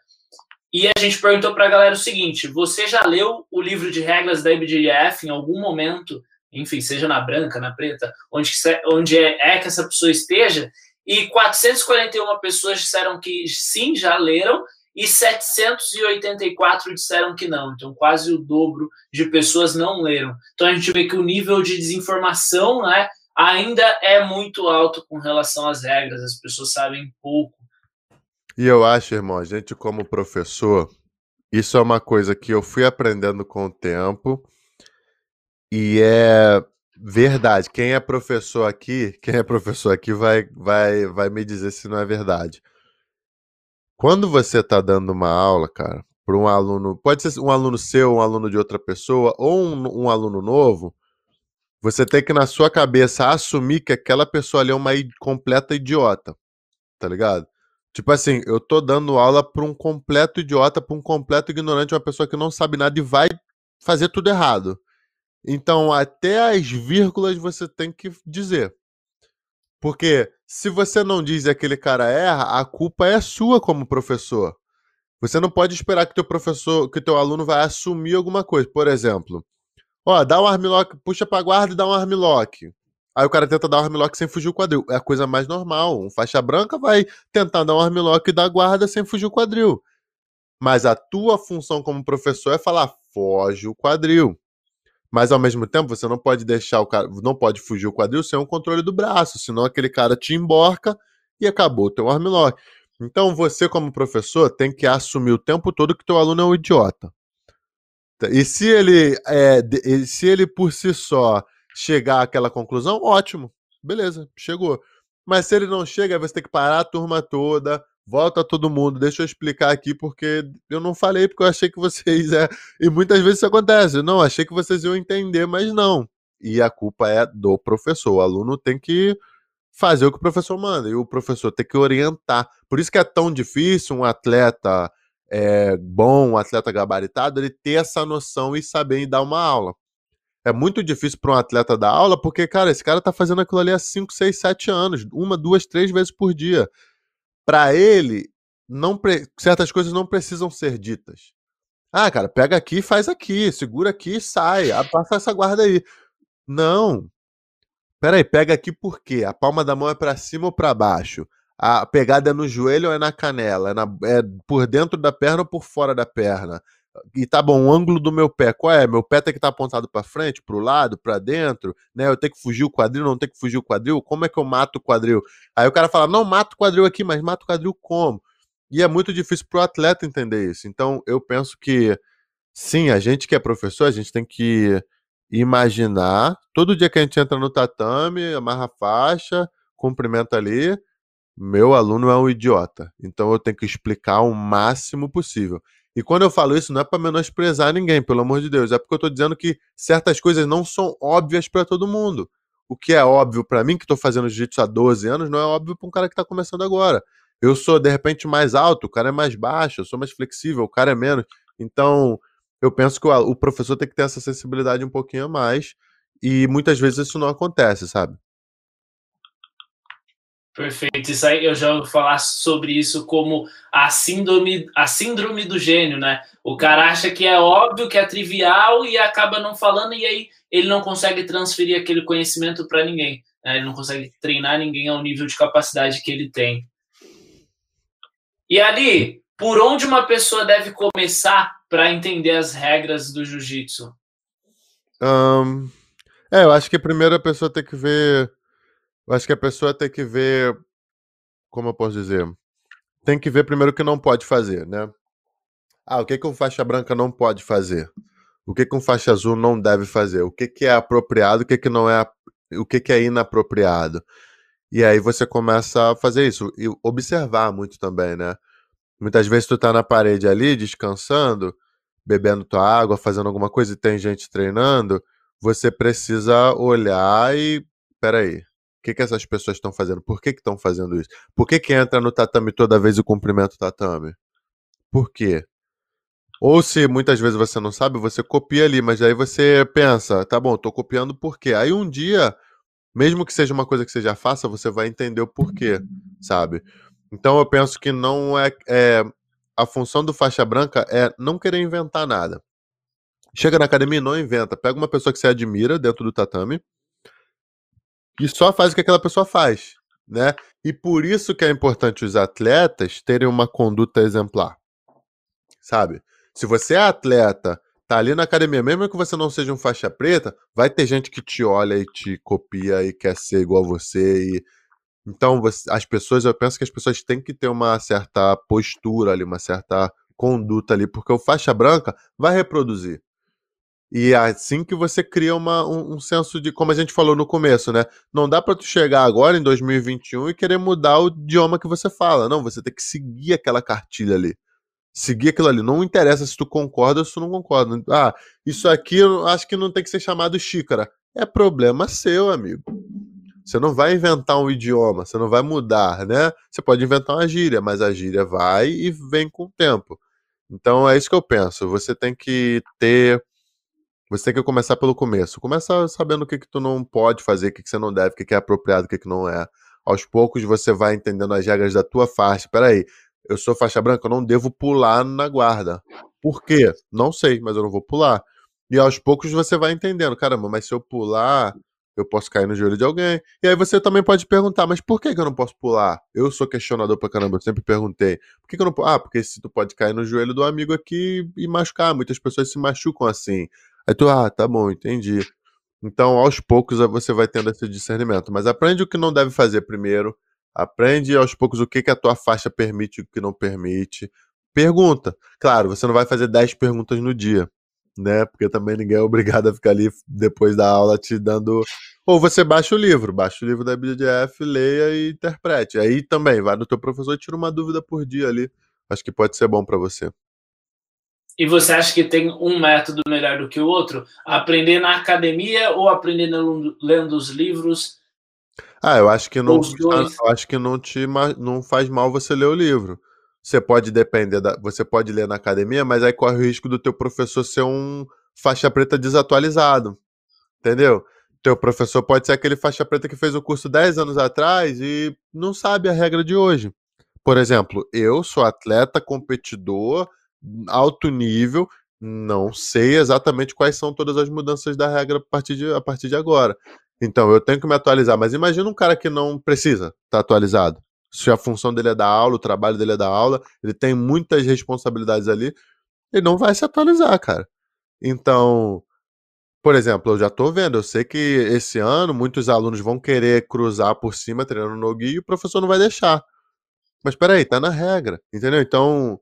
e a gente perguntou para a galera o seguinte: você já leu o livro de regras da IBGF em algum momento? Enfim, seja na branca, na preta, onde, onde é, é que essa pessoa esteja, e 441 pessoas disseram que sim, já leram, e 784 disseram que não. Então, quase o dobro de pessoas não leram. Então, a gente vê que o nível de desinformação né, ainda é muito alto com relação às regras, as pessoas sabem pouco. E eu acho, irmão, a gente, como professor, isso é uma coisa que eu fui aprendendo com o tempo, e é Verdade. Quem é professor aqui, quem é professor aqui vai, vai, vai me dizer se não é verdade. Quando você está dando uma aula, cara, para um aluno, pode ser um aluno seu, um aluno de outra pessoa, ou um, um aluno novo, você tem que, na sua cabeça, assumir que aquela pessoa ali é uma completa idiota. Tá ligado? Tipo assim, eu tô dando aula para um completo idiota, para um completo ignorante, uma pessoa que não sabe nada e vai fazer tudo errado. Então, até as vírgulas você tem que dizer. Porque se você não diz e aquele cara erra, a culpa é sua como professor. Você não pode esperar que teu professor, que teu aluno vai assumir alguma coisa. Por exemplo, ó, dá um armlock, puxa pra guarda e dá um armlock. Aí o cara tenta dar um armlock sem fugir o quadril. É a coisa mais normal. Um faixa branca vai tentar dar um armlock e dar guarda sem fugir o quadril. Mas a tua função como professor é falar, foge o quadril. Mas ao mesmo tempo, você não pode deixar o cara, não pode fugir o quadril sem o controle do braço, senão aquele cara te emborca e acabou o teu armlock. Então você, como professor, tem que assumir o tempo todo que teu aluno é um idiota. E se ele, é, se ele por si só chegar àquela conclusão, ótimo, beleza, chegou. Mas se ele não chega, você tem que parar a turma toda, Volta todo mundo, deixa eu explicar aqui, porque eu não falei, porque eu achei que vocês. É... E muitas vezes isso acontece. Não, achei que vocês iam entender, mas não. E a culpa é do professor. O aluno tem que fazer o que o professor manda, e o professor tem que orientar. Por isso que é tão difícil um atleta é, bom, um atleta gabaritado, ele ter essa noção e saber dar uma aula. É muito difícil para um atleta dar aula, porque, cara, esse cara tá fazendo aquilo ali há 5, 6, 7 anos, uma, duas, três vezes por dia para ele, não certas coisas não precisam ser ditas. Ah, cara, pega aqui, faz aqui, segura aqui sai. Passa essa guarda aí. Não. Peraí, pega aqui por quê? A palma da mão é para cima ou para baixo? A pegada é no joelho ou é na canela? É, na, é por dentro da perna ou por fora da perna? E tá bom, o ângulo do meu pé, qual é? Meu pé tem que estar tá apontado para frente, para o lado, para dentro, né? Eu tenho que fugir o quadril, não tenho que fugir o quadril. Como é que eu mato o quadril? Aí o cara fala: "Não, mato o quadril aqui, mas mato o quadril como?" E é muito difícil para o atleta entender isso. Então, eu penso que sim, a gente que é professor, a gente tem que imaginar, todo dia que a gente entra no tatame, amarra a faixa, cumprimenta ali, meu aluno é um idiota. Então eu tenho que explicar o máximo possível. E quando eu falo isso, não é para menosprezar ninguém, pelo amor de Deus. É porque eu tô dizendo que certas coisas não são óbvias para todo mundo. O que é óbvio para mim, que estou fazendo jiu-jitsu há 12 anos, não é óbvio para um cara que está começando agora. Eu sou, de repente, mais alto, o cara é mais baixo, eu sou mais flexível, o cara é menos. Então, eu penso que o professor tem que ter essa sensibilidade um pouquinho a mais. E muitas vezes isso não acontece, sabe? Perfeito. Isso aí eu já ouvi falar sobre isso como a síndrome, a síndrome do gênio, né? O cara acha que é óbvio, que é trivial e acaba não falando, e aí ele não consegue transferir aquele conhecimento para ninguém. Né? Ele não consegue treinar ninguém ao nível de capacidade que ele tem. E ali, por onde uma pessoa deve começar para entender as regras do jiu-jitsu? Um, é, eu acho que primeiro a pessoa tem que ver eu acho que a pessoa tem que ver. Como eu posso dizer? Tem que ver primeiro o que não pode fazer, né? Ah, o que, que um faixa branca não pode fazer? O que, que um faixa azul não deve fazer? O que, que é apropriado, o que, que não é. O que, que é inapropriado? E aí você começa a fazer isso. E observar muito também, né? Muitas vezes tu tá na parede ali, descansando, bebendo tua água, fazendo alguma coisa e tem gente treinando, você precisa olhar e. Peraí, que, que essas pessoas estão fazendo? Por que estão fazendo isso? Por que, que entra no tatame toda vez e cumprimenta o tatame? Por quê? Ou se muitas vezes você não sabe, você copia ali, mas aí você pensa, tá bom, tô copiando por quê? Aí um dia, mesmo que seja uma coisa que você já faça, você vai entender o porquê, sabe? Então eu penso que não é, é a função do faixa branca é não querer inventar nada. Chega na academia e não inventa. Pega uma pessoa que você admira dentro do tatame, e só faz o que aquela pessoa faz, né? E por isso que é importante os atletas terem uma conduta exemplar, sabe? Se você é atleta, tá ali na academia, mesmo que você não seja um faixa preta, vai ter gente que te olha e te copia e quer ser igual a você e então você, as pessoas, eu penso que as pessoas têm que ter uma certa postura ali, uma certa conduta ali, porque o faixa branca vai reproduzir. E é assim que você cria uma, um, um, senso de, como a gente falou no começo, né? Não dá para tu chegar agora em 2021 e querer mudar o idioma que você fala. Não, você tem que seguir aquela cartilha ali. Seguir aquilo ali. Não interessa se tu concorda ou se tu não concorda. Ah, isso aqui eu acho que não tem que ser chamado xícara. É problema seu, amigo. Você não vai inventar um idioma, você não vai mudar, né? Você pode inventar uma gíria, mas a gíria vai e vem com o tempo. Então é isso que eu penso. Você tem que ter você tem que começar pelo começo. Começa sabendo o que, que tu não pode fazer, o que, que você não deve, o que, que é apropriado, o que, que não é. Aos poucos você vai entendendo as regras da tua faixa. Peraí, eu sou faixa branca, eu não devo pular na guarda. Por quê? Não sei, mas eu não vou pular. E aos poucos você vai entendendo, caramba, mas se eu pular, eu posso cair no joelho de alguém. E aí você também pode perguntar, mas por que, que eu não posso pular? Eu sou questionador pra caramba, eu sempre perguntei. Por que, que eu não posso? Ah, porque se tu pode cair no joelho do amigo aqui e machucar. Muitas pessoas se machucam assim. Aí tu, ah, tá bom, entendi. Então, aos poucos você vai tendo esse discernimento. Mas aprende o que não deve fazer primeiro. Aprende aos poucos o que, que a tua faixa permite e o que não permite. Pergunta. Claro, você não vai fazer 10 perguntas no dia, né? Porque também ninguém é obrigado a ficar ali depois da aula te dando. Ou você baixa o livro, baixa o livro da BDF, leia e interprete. Aí também, vai no teu professor e tira uma dúvida por dia ali. Acho que pode ser bom para você. E você acha que tem um método melhor do que o outro? Aprender na academia ou aprender lendo os livros? Ah, eu acho que não, eu acho que não te não faz mal você ler o livro. Você pode depender da, você pode ler na academia, mas aí corre o risco do teu professor ser um faixa preta desatualizado. Entendeu? Teu professor pode ser aquele faixa preta que fez o curso 10 anos atrás e não sabe a regra de hoje. Por exemplo, eu sou atleta, competidor, alto nível, não sei exatamente quais são todas as mudanças da regra a partir de, a partir de agora. Então, eu tenho que me atualizar. Mas imagina um cara que não precisa estar tá atualizado. Se a função dele é dar aula, o trabalho dele é dar aula, ele tem muitas responsabilidades ali, ele não vai se atualizar, cara. Então, por exemplo, eu já estou vendo, eu sei que esse ano muitos alunos vão querer cruzar por cima treinando no guia e o professor não vai deixar. Mas peraí, tá na regra, entendeu? Então,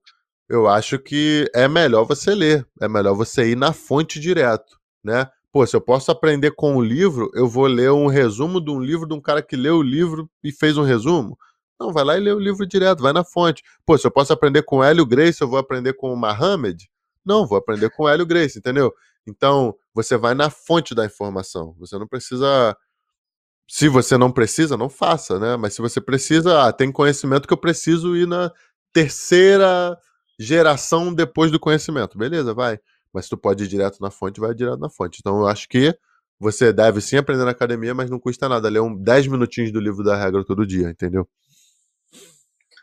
eu acho que é melhor você ler, é melhor você ir na fonte direto, né? Pô, se eu posso aprender com o livro, eu vou ler um resumo de um livro de um cara que leu o livro e fez um resumo? Não, vai lá e lê o livro direto, vai na fonte. Pô, se eu posso aprender com Hélio Grace, eu vou aprender com o Mohamed? Não, vou aprender com Hélio Grace, entendeu? Então, você vai na fonte da informação. Você não precisa. Se você não precisa, não faça, né? Mas se você precisa, ah, tem conhecimento que eu preciso ir na terceira geração depois do conhecimento. Beleza, vai. Mas tu pode ir direto na fonte, vai direto na fonte. Então, eu acho que você deve sim aprender na academia, mas não custa nada ler um 10 minutinhos do livro da regra todo dia, entendeu?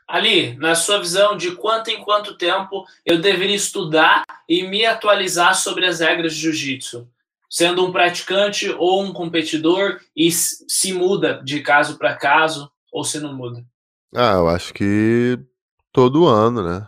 Ali, na sua visão, de quanto em quanto tempo eu deveria estudar e me atualizar sobre as regras de jiu-jitsu? Sendo um praticante ou um competidor, e se muda de caso para caso, ou se não muda? Ah, eu acho que todo ano, né?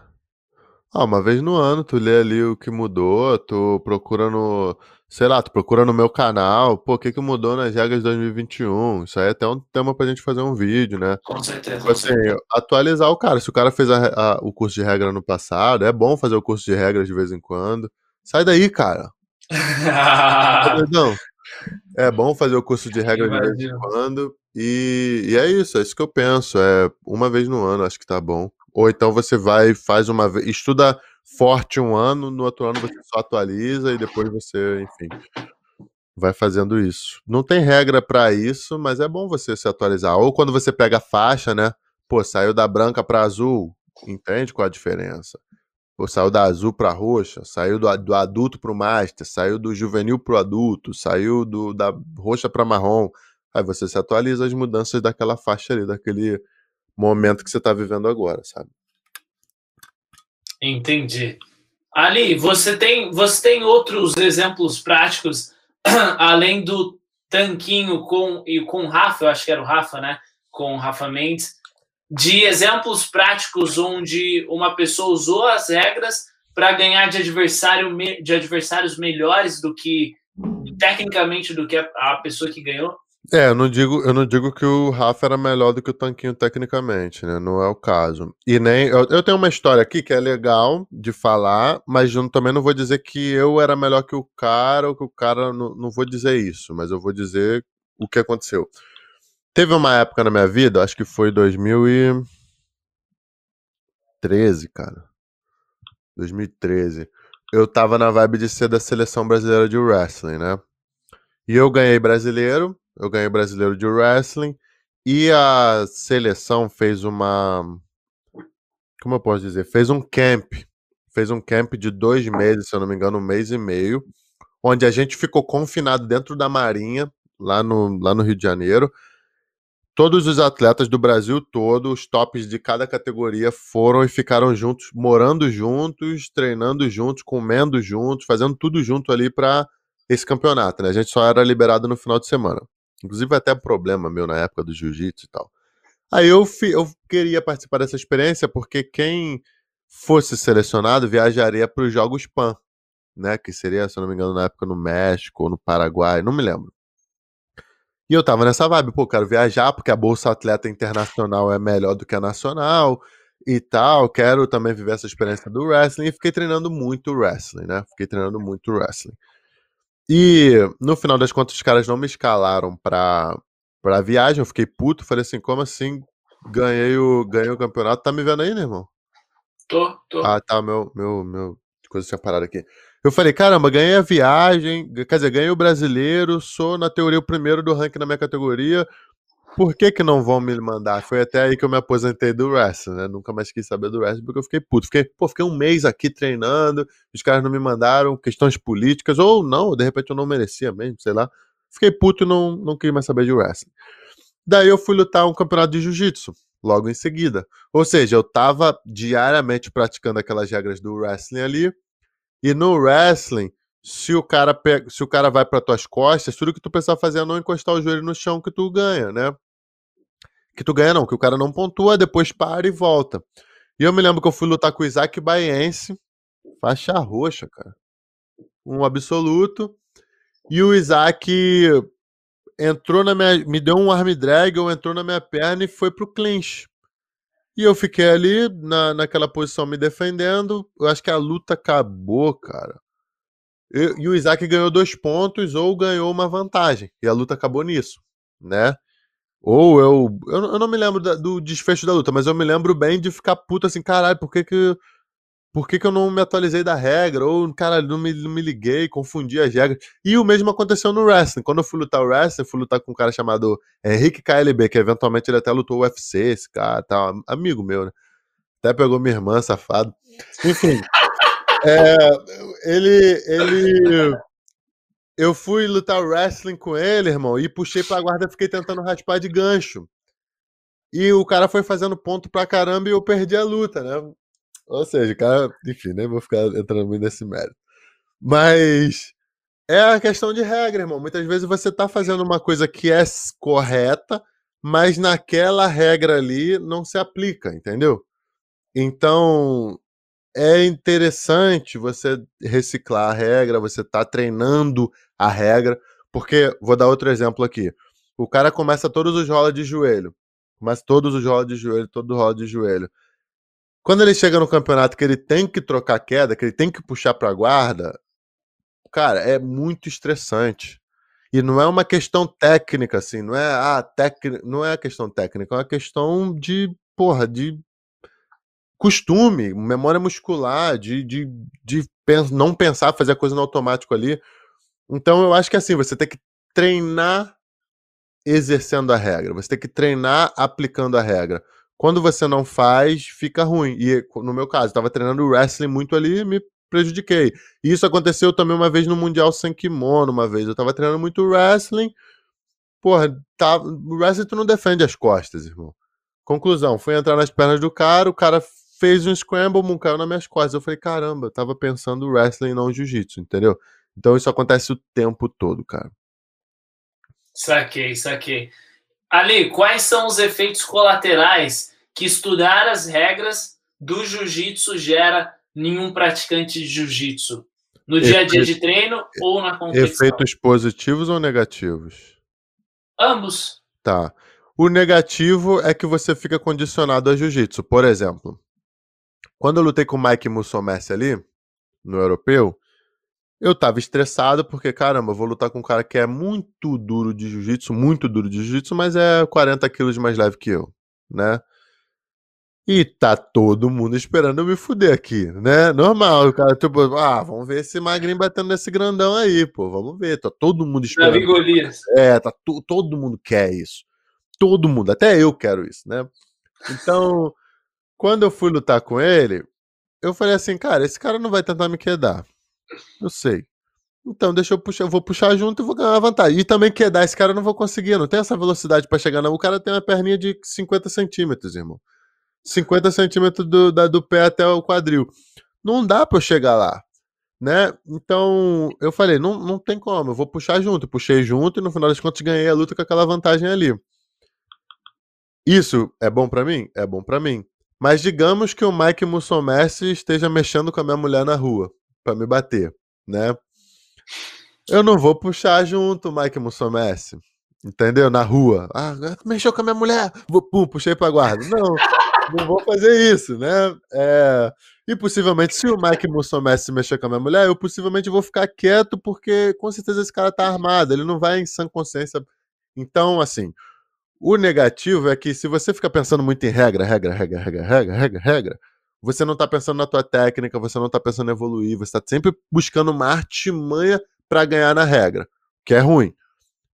Ah, uma vez no ano, tu lê ali o que mudou, tu procura no sei lá, tu procura no meu canal, pô, o que que mudou nas regras de 2021? Isso aí é até um tema pra gente fazer um vídeo, né? Com certeza. Tipo assim, atualizar o cara. Se o cara fez a, a, o curso de regra no passado, é bom fazer o curso de regras de vez em quando. Sai daí, cara. Não. É bom fazer o curso de regra de vez em quando. E, e é isso, é isso que eu penso. É uma vez no ano, acho que tá bom. Ou então você vai, faz uma vez, estuda forte um ano, no outro ano você só atualiza e depois você, enfim, vai fazendo isso. Não tem regra para isso, mas é bom você se atualizar. Ou quando você pega a faixa, né? Pô, saiu da branca para azul, entende qual a diferença? Pô, saiu da azul para roxa, saiu do, do adulto para o master, saiu do juvenil para o adulto, saiu do, da roxa para marrom. Aí você se atualiza as mudanças daquela faixa ali, daquele momento que você está vivendo agora, sabe? Entendi. Ali, você tem, você tem outros exemplos práticos, além do tanquinho com e com Rafa, eu acho que era o Rafa, né? Com o Rafa Mendes, de exemplos práticos onde uma pessoa usou as regras para ganhar de adversário de adversários melhores do que tecnicamente do que a pessoa que ganhou? É, eu não digo, eu não digo que o Rafa era melhor do que o Tanquinho tecnicamente, né? Não é o caso. E nem. Eu, eu tenho uma história aqui que é legal de falar, mas eu também não vou dizer que eu era melhor que o cara, ou que o cara. Não, não vou dizer isso, mas eu vou dizer o que aconteceu. Teve uma época na minha vida, acho que foi 2013, cara. 2013. Eu tava na vibe de ser da seleção brasileira de wrestling, né? E eu ganhei brasileiro eu ganhei brasileiro de wrestling e a seleção fez uma. Como eu posso dizer? Fez um camp. Fez um camp de dois meses, se eu não me engano, um mês e meio, onde a gente ficou confinado dentro da Marinha, lá no, lá no Rio de Janeiro. Todos os atletas do Brasil todo, os tops de cada categoria, foram e ficaram juntos, morando juntos, treinando juntos, comendo juntos, fazendo tudo junto ali para esse campeonato. Né? A gente só era liberado no final de semana. Inclusive, até problema meu na época do jiu-jitsu e tal. Aí eu, eu queria participar dessa experiência porque quem fosse selecionado viajaria para os Jogos Pan, né? Que seria, se eu não me engano, na época no México ou no Paraguai, não me lembro. E eu tava nessa vibe, pô, quero viajar porque a Bolsa Atleta Internacional é melhor do que a nacional e tal. Quero também viver essa experiência do wrestling e fiquei treinando muito wrestling, né? Fiquei treinando muito wrestling. E no final das contas, os caras não me escalaram pra, pra viagem. Eu fiquei puto. Falei assim: como assim? Ganhei o, ganhei o campeonato. Tá me vendo aí, né, irmão? Tô, tô. Ah, tá. Meu, meu, meu. Coisa tinha parado aqui. Eu falei, caramba, ganhei a viagem. Quer dizer, ganhei o brasileiro. Sou, na teoria, o primeiro do ranking na minha categoria por que, que não vão me mandar? Foi até aí que eu me aposentei do wrestling, né? Nunca mais quis saber do wrestling, porque eu fiquei puto. Fiquei, pô, fiquei um mês aqui treinando, os caras não me mandaram, questões políticas, ou não, de repente eu não merecia mesmo, sei lá. Fiquei puto e não, não quis mais saber de wrestling. Daí eu fui lutar um campeonato de jiu-jitsu, logo em seguida. Ou seja, eu tava diariamente praticando aquelas regras do wrestling ali, e no wrestling, se o cara pega, se o cara vai para tuas costas, tudo que tu precisa fazer é não encostar o joelho no chão que tu ganha, né? Que tu ganha não, que o cara não pontua, depois para e volta. E eu me lembro que eu fui lutar com o Isaac Baiense, faixa roxa, cara. Um absoluto. E o Isaac entrou na minha, me deu um arm drag, ou entrou na minha perna e foi pro clinch. E eu fiquei ali na, naquela posição me defendendo. Eu acho que a luta acabou, cara. E, e o Isaac ganhou dois pontos ou ganhou uma vantagem. E a luta acabou nisso, né? Ou eu. Eu, eu não me lembro da, do desfecho da luta, mas eu me lembro bem de ficar puto assim, caralho, por que que. Por que, que eu não me atualizei da regra? Ou, caralho, não me, não me liguei, confundi as regras. E o mesmo aconteceu no wrestling. Quando eu fui lutar o wrestling, fui lutar com um cara chamado Henrique KLB, que eventualmente ele até lutou o UFC, esse cara, tá, amigo meu, né? Até pegou minha irmã, safado. Enfim. é, ele, ele eu fui lutar wrestling com ele, irmão, e puxei pra guarda, fiquei tentando raspar de gancho. E o cara foi fazendo ponto pra caramba e eu perdi a luta, né? Ou seja, o cara, enfim, nem vou ficar entrando muito nesse mérito. Mas é a questão de regra, irmão. Muitas vezes você tá fazendo uma coisa que é correta, mas naquela regra ali não se aplica, entendeu? Então, é interessante você reciclar a regra, você tá treinando a regra, porque vou dar outro exemplo aqui. O cara começa todos os rolas de joelho, começa todos os rolas de joelho, todo rola de joelho. Quando ele chega no campeonato que ele tem que trocar queda, que ele tem que puxar para guarda, cara, é muito estressante. E não é uma questão técnica assim, não é ah, técnica, não é questão técnica, é uma questão de, porra, de costume, memória muscular, de, de, de pens não pensar, fazer a coisa no automático ali. Então eu acho que assim, você tem que treinar exercendo a regra, você tem que treinar aplicando a regra. Quando você não faz, fica ruim. E no meu caso, estava treinando wrestling muito ali me prejudiquei. E isso aconteceu também uma vez no Mundial Sem Kimono, uma vez. Eu estava treinando muito wrestling. Porra, tá, o wrestling tu não defende as costas, irmão. Conclusão, fui entrar nas pernas do cara, o cara fez um scramble, um caiu nas minhas costas. Eu falei, caramba, eu tava pensando wrestling, não jiu-jitsu, entendeu? Então isso acontece o tempo todo, cara. Saquei, saquei. Ali, quais são os efeitos colaterais que estudar as regras do jiu-jitsu gera nenhum praticante de jiu-jitsu? No dia a dia de treino ou na competição? Efeitos positivos ou negativos? Ambos. Tá. O negativo é que você fica condicionado a jiu-jitsu. Por exemplo, quando eu lutei com o Mike Mussomessi ali, no europeu, eu tava estressado porque, caramba, eu vou lutar com um cara que é muito duro de jiu-jitsu, muito duro de jiu-jitsu, mas é 40 quilos mais leve que eu, né? E tá todo mundo esperando eu me fuder aqui, né? Normal, o cara, tipo, ah, vamos ver esse magrinho batendo nesse grandão aí, pô, vamos ver. Tá todo mundo esperando. É, tá todo mundo quer isso. Todo mundo, até eu quero isso, né? Então, quando eu fui lutar com ele, eu falei assim, cara, esse cara não vai tentar me quedar. Eu sei. Então, deixa eu puxar, eu vou puxar junto e vou ganhar uma vantagem. E também quedar, esse cara eu não vou conseguir, não tem essa velocidade para chegar, não. O cara tem uma perninha de 50 centímetros, irmão. 50 centímetros do, da, do pé até o quadril. Não dá para eu chegar lá, né? Então, eu falei, não, não tem como, eu vou puxar junto. Puxei junto e no final das contas ganhei a luta com aquela vantagem ali. Isso é bom para mim? É bom para mim. Mas digamos que o Mike Mussomessi esteja mexendo com a minha mulher na rua para me bater, né? Eu não vou puxar junto o Mike Mussomessi, entendeu? Na rua. Ah, mexeu com a minha mulher, vou, pum, puxei pra guarda. Não, não vou fazer isso, né? É... E possivelmente, se o Mike Mussomessi mexer com a minha mulher, eu possivelmente vou ficar quieto, porque com certeza esse cara tá armado, ele não vai em sã consciência. Então, assim, o negativo é que se você fica pensando muito em regra, regra, regra, regra, regra, regra, regra, você não está pensando na tua técnica, você não está pensando em evoluir, você está sempre buscando uma artimanha para ganhar na regra, que é ruim.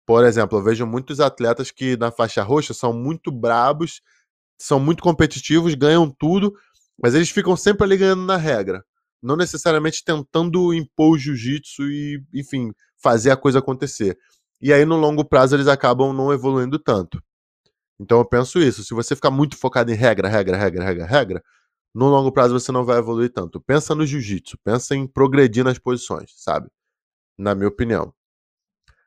Por exemplo, eu vejo muitos atletas que na faixa roxa são muito brabos, são muito competitivos, ganham tudo, mas eles ficam sempre ali ganhando na regra. Não necessariamente tentando impor o jiu-jitsu e, enfim, fazer a coisa acontecer. E aí, no longo prazo, eles acabam não evoluindo tanto. Então eu penso isso. Se você ficar muito focado em regra, regra, regra, regra, regra, no longo prazo você não vai evoluir tanto. Pensa no jiu-jitsu, pensa em progredir nas posições, sabe? Na minha opinião.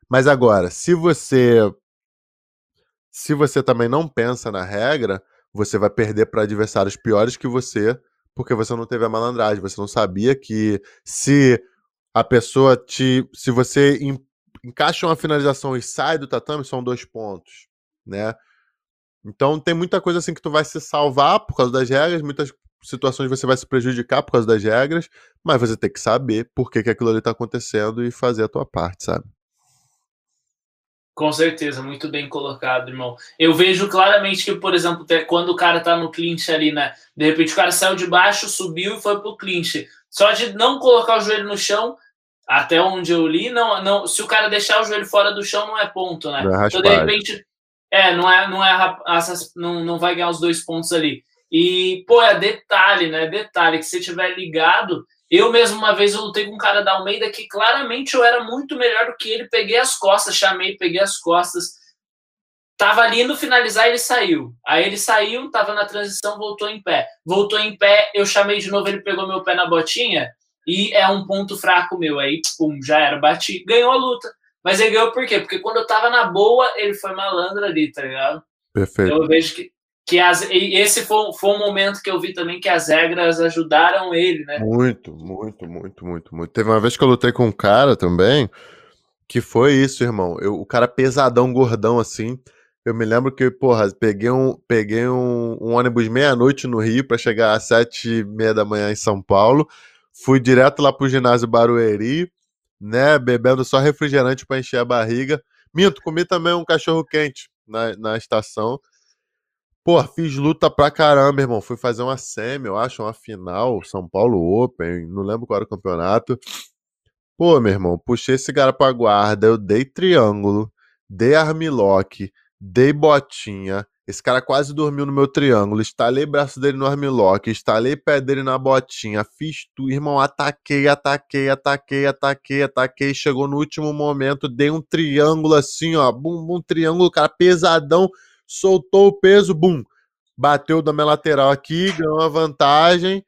Mas agora, se você se você também não pensa na regra, você vai perder para adversários piores que você, porque você não teve a malandragem, você não sabia que se a pessoa te se você encaixa uma finalização e sai do tatame, são dois pontos, né? Então tem muita coisa assim que tu vai se salvar por causa das regras, muitas situações você vai se prejudicar por causa das regras, mas você tem que saber por que, que aquilo ali tá acontecendo e fazer a tua parte, sabe? Com certeza, muito bem colocado, irmão. Eu vejo claramente que, por exemplo, quando o cara tá no clinch ali, né? De repente o cara saiu de baixo, subiu e foi pro clinch. Só de não colocar o joelho no chão, até onde eu li, não, não, se o cara deixar o joelho fora do chão, não é ponto, né? É então, de repente, é, não é, não é, não, não vai ganhar os dois pontos ali. E, pô, é detalhe, né? Detalhe que se tiver ligado, eu mesmo uma vez eu lutei com um cara da Almeida que claramente eu era muito melhor do que ele. Peguei as costas, chamei, peguei as costas. Tava ali indo finalizar, ele saiu. Aí ele saiu, tava na transição, voltou em pé. Voltou em pé, eu chamei de novo, ele pegou meu pé na botinha e é um ponto fraco meu. Aí, pum, já era, bati, ganhou a luta. Mas ele ganhou por quê? Porque quando eu tava na boa, ele foi malandro ali, tá ligado? Perfeito. Então eu vejo que que as, esse foi, foi um momento que eu vi também que as regras ajudaram ele, né? Muito, muito, muito, muito, muito. Teve uma vez que eu lutei com um cara também, que foi isso, irmão. Eu, o cara pesadão, gordão assim. Eu me lembro que, porra, peguei um, peguei um, um ônibus meia-noite no Rio para chegar às sete e meia da manhã em São Paulo. Fui direto lá pro ginásio Barueri, né? Bebendo só refrigerante para encher a barriga. Minto, comi também um cachorro quente na, na estação. Pô, fiz luta pra caramba, irmão. Fui fazer uma semi, eu acho, uma final, São Paulo Open, não lembro qual era o campeonato. Pô, meu irmão, puxei esse cara pra guarda, eu dei triângulo, dei armlock, dei botinha. Esse cara quase dormiu no meu triângulo, estalei braço dele no armlock, estalei pé dele na botinha, fiz tudo, irmão, ataquei, ataquei, ataquei, ataquei, ataquei. Chegou no último momento, dei um triângulo assim, ó, bum, bum, triângulo, cara, pesadão soltou o peso, bum, bateu da minha lateral aqui, ganhou uma vantagem.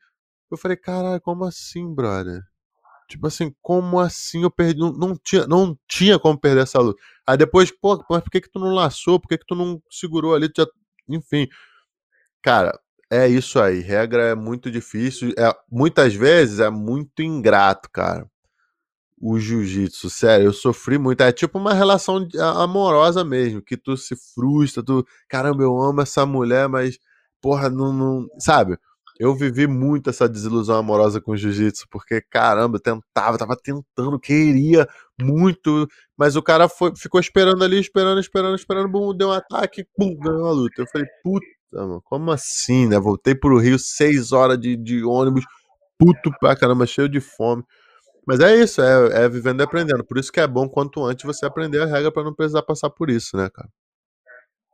Eu falei, caralho, como assim, brother? Tipo assim, como assim eu perdi? Não, não, tinha, não tinha como perder essa luta. Aí depois, pô, mas por que, que tu não laçou? Por que, que tu não segurou ali? Já... Enfim. Cara, é isso aí. Regra é muito difícil. É, muitas vezes é muito ingrato, cara o jiu-jitsu, sério, eu sofri muito. É tipo uma relação amorosa mesmo, que tu se frustra, tu, caramba, eu amo essa mulher, mas, porra, não, não. Sabe? Eu vivi muito essa desilusão amorosa com o jiu-jitsu, porque, caramba, eu tentava, tava tentando, queria muito, mas o cara foi, ficou esperando ali, esperando, esperando, esperando, bum, deu um ataque, bum, ganhou a luta. Eu falei, puta, mano, como assim, né? Voltei pro Rio, seis horas de, de ônibus, puto pra caramba, cheio de fome. Mas é isso, é, é vivendo e aprendendo. Por isso que é bom quanto antes você aprender a regra para não precisar passar por isso, né, cara?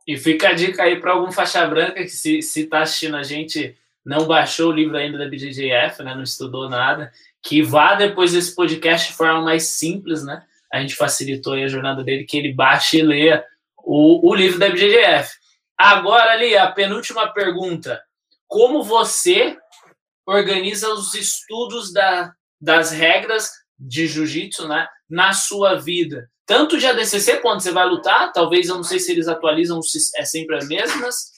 E fica a dica aí para algum faixa branca que se, se tá assistindo a gente, não baixou o livro ainda da BJJF, né, não estudou nada, que vá depois desse podcast de forma mais simples, né? A gente facilitou a jornada dele, que ele baixe e leia o, o livro da BJJF. Agora, ali, a penúltima pergunta. Como você organiza os estudos da das regras de jiu-jitsu né, na sua vida. Tanto de ADCC, quando você vai lutar, talvez eu não sei se eles atualizam, se é sempre as mesmas,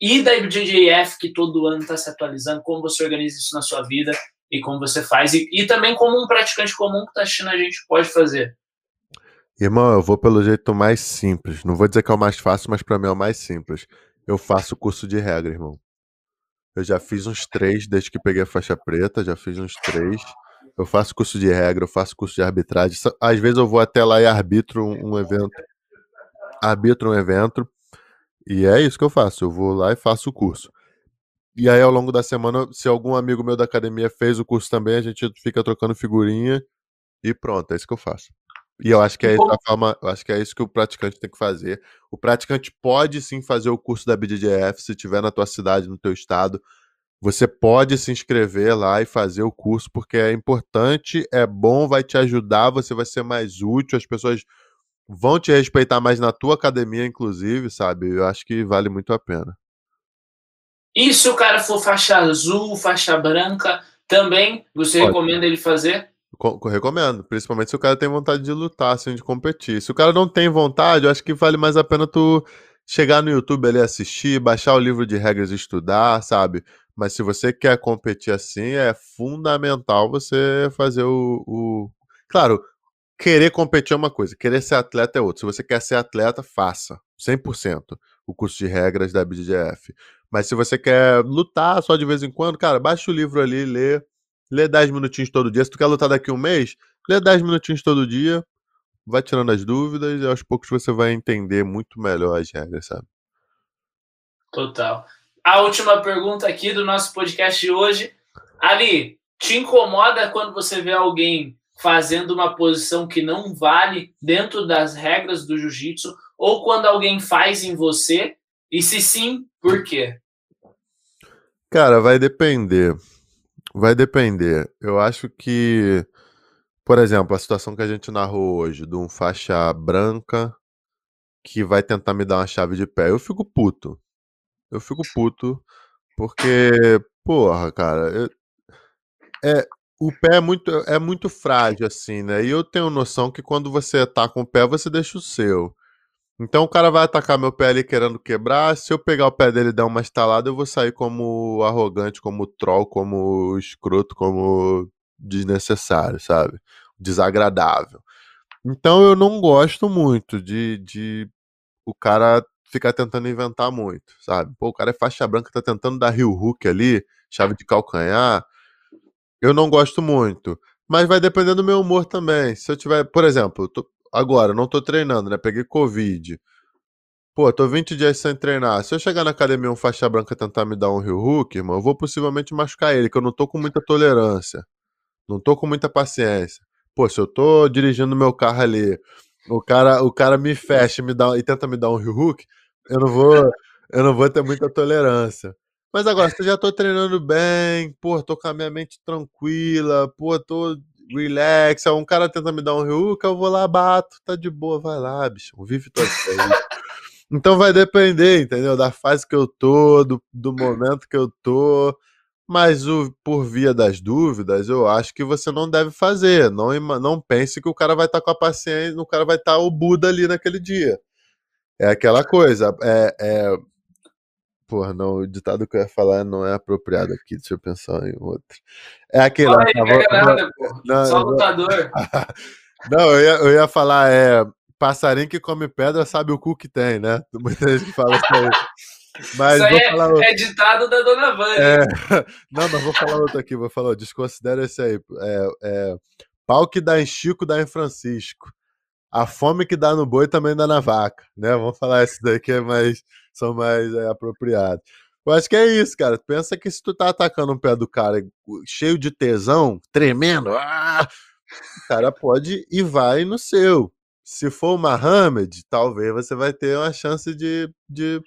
e da IBJJF, que todo ano está se atualizando, como você organiza isso na sua vida e como você faz, e, e também como um praticante comum que está assistindo a gente pode fazer. Irmão, eu vou pelo jeito mais simples. Não vou dizer que é o mais fácil, mas para mim é o mais simples. Eu faço curso de regra, irmão. Eu já fiz uns três desde que peguei a faixa preta, já fiz uns três. Eu faço curso de regra, eu faço curso de arbitragem. Às vezes eu vou até lá e arbitro um evento. Arbitro um evento. E é isso que eu faço. Eu vou lá e faço o curso. E aí, ao longo da semana, se algum amigo meu da academia fez o curso também, a gente fica trocando figurinha e pronto, é isso que eu faço. E eu acho que é isso, a forma, eu acho que é isso que o praticante tem que fazer. O praticante pode sim fazer o curso da BDGF se tiver na tua cidade, no teu estado. Você pode se inscrever lá e fazer o curso, porque é importante, é bom, vai te ajudar, você vai ser mais útil, as pessoas vão te respeitar mais na tua academia, inclusive, sabe? Eu acho que vale muito a pena. E se o cara for faixa azul, faixa branca, também você pode. recomenda ele fazer? recomendo, principalmente se o cara tem vontade de lutar, assim, de competir. Se o cara não tem vontade, eu acho que vale mais a pena tu chegar no YouTube ali assistir, baixar o livro de regras e estudar, sabe? Mas se você quer competir assim, é fundamental você fazer o, o. Claro, querer competir é uma coisa, querer ser atleta é outra. Se você quer ser atleta, faça 100% o curso de regras da BDGF. Mas se você quer lutar só de vez em quando, cara, baixa o livro ali, lê, lê 10 minutinhos todo dia. Se tu quer lutar daqui um mês, lê 10 minutinhos todo dia, vai tirando as dúvidas e aos poucos você vai entender muito melhor as regras, sabe? Total. A última pergunta aqui do nosso podcast de hoje. Ali, te incomoda quando você vê alguém fazendo uma posição que não vale dentro das regras do jiu-jitsu ou quando alguém faz em você? E se sim, por quê? Cara, vai depender. Vai depender. Eu acho que, por exemplo, a situação que a gente narrou hoje, de um faixa branca que vai tentar me dar uma chave de pé, eu fico puto. Eu fico puto porque, porra, cara, eu, é, o pé é muito, é muito frágil, assim, né? E eu tenho noção que quando você com o pé, você deixa o seu. Então o cara vai atacar meu pé ali querendo quebrar. Se eu pegar o pé dele e dar uma estalada, eu vou sair como arrogante, como troll, como escroto, como desnecessário, sabe? Desagradável. Então eu não gosto muito de, de o cara ficar tentando inventar muito, sabe? Pô, o cara é faixa branca, tá tentando dar rio hook ali, chave de calcanhar. Eu não gosto muito. Mas vai depender do meu humor também. Se eu tiver, por exemplo, tô, agora, não tô treinando, né? Peguei Covid. Pô, tô 20 dias sem treinar. Se eu chegar na academia um faixa branca tentar me dar um rio hook, irmão, eu vou possivelmente machucar ele, que eu não tô com muita tolerância. Não tô com muita paciência. Pô, se eu tô dirigindo meu carro ali, o cara, o cara me fecha me dá, e tenta me dar um rio hook, eu não vou, eu não vou ter muita tolerância. Mas agora, se eu já tô treinando bem, pô, tô com a minha mente tranquila, pô, tô relax, um cara tenta me dar um Ryuka, eu vou lá, bato, tá de boa, vai lá, bicho, vive tua Então vai depender, entendeu? Da fase que eu tô, do, do momento que eu tô. Mas o, por via das dúvidas, eu acho que você não deve fazer. Não, não pense que o cara vai estar tá com a paciência, o cara vai estar tá o Buda ali naquele dia. É aquela coisa. É, é, Porra, não, o ditado que eu ia falar não é apropriado aqui, deixa eu pensar em outro. É aquele. Fala aí, não, nada, não, Só lutador. não, eu ia, eu ia falar, é. Passarinho que come pedra sabe o cu que tem, né? Muita gente fala isso aí. Mas isso aí é, é, ditado da dona Vânia. É... Não, mas vou falar outro aqui, vou falar, desconsidera esse aí. É, é... Pau que dá em Chico, dá em Francisco. A fome que dá no boi também dá na vaca, né? Vamos falar esses daqui é mais são mais é, apropriados. Eu acho que é isso, cara. Pensa que se tu tá atacando um pé do cara cheio de tesão, tremendo, ah, o cara pode e vai no seu. Se for o Mohamed, talvez você vai ter uma chance de, de.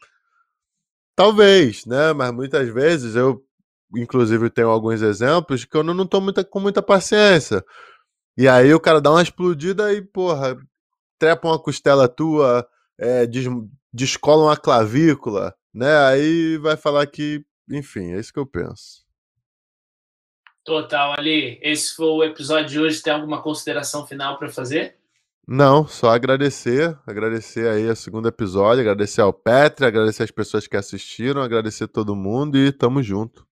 Talvez, né? Mas muitas vezes eu, inclusive, tenho alguns exemplos que eu não tô muita, com muita paciência. E aí o cara dá uma explodida e, porra, trepa uma costela tua, é, des, descolam a clavícula, né? Aí vai falar que, enfim, é isso que eu penso. Total, Ali. Esse foi o episódio de hoje. Tem alguma consideração final para fazer? Não, só agradecer, agradecer aí o segundo episódio, agradecer ao Petri, agradecer as pessoas que assistiram, agradecer todo mundo e tamo junto.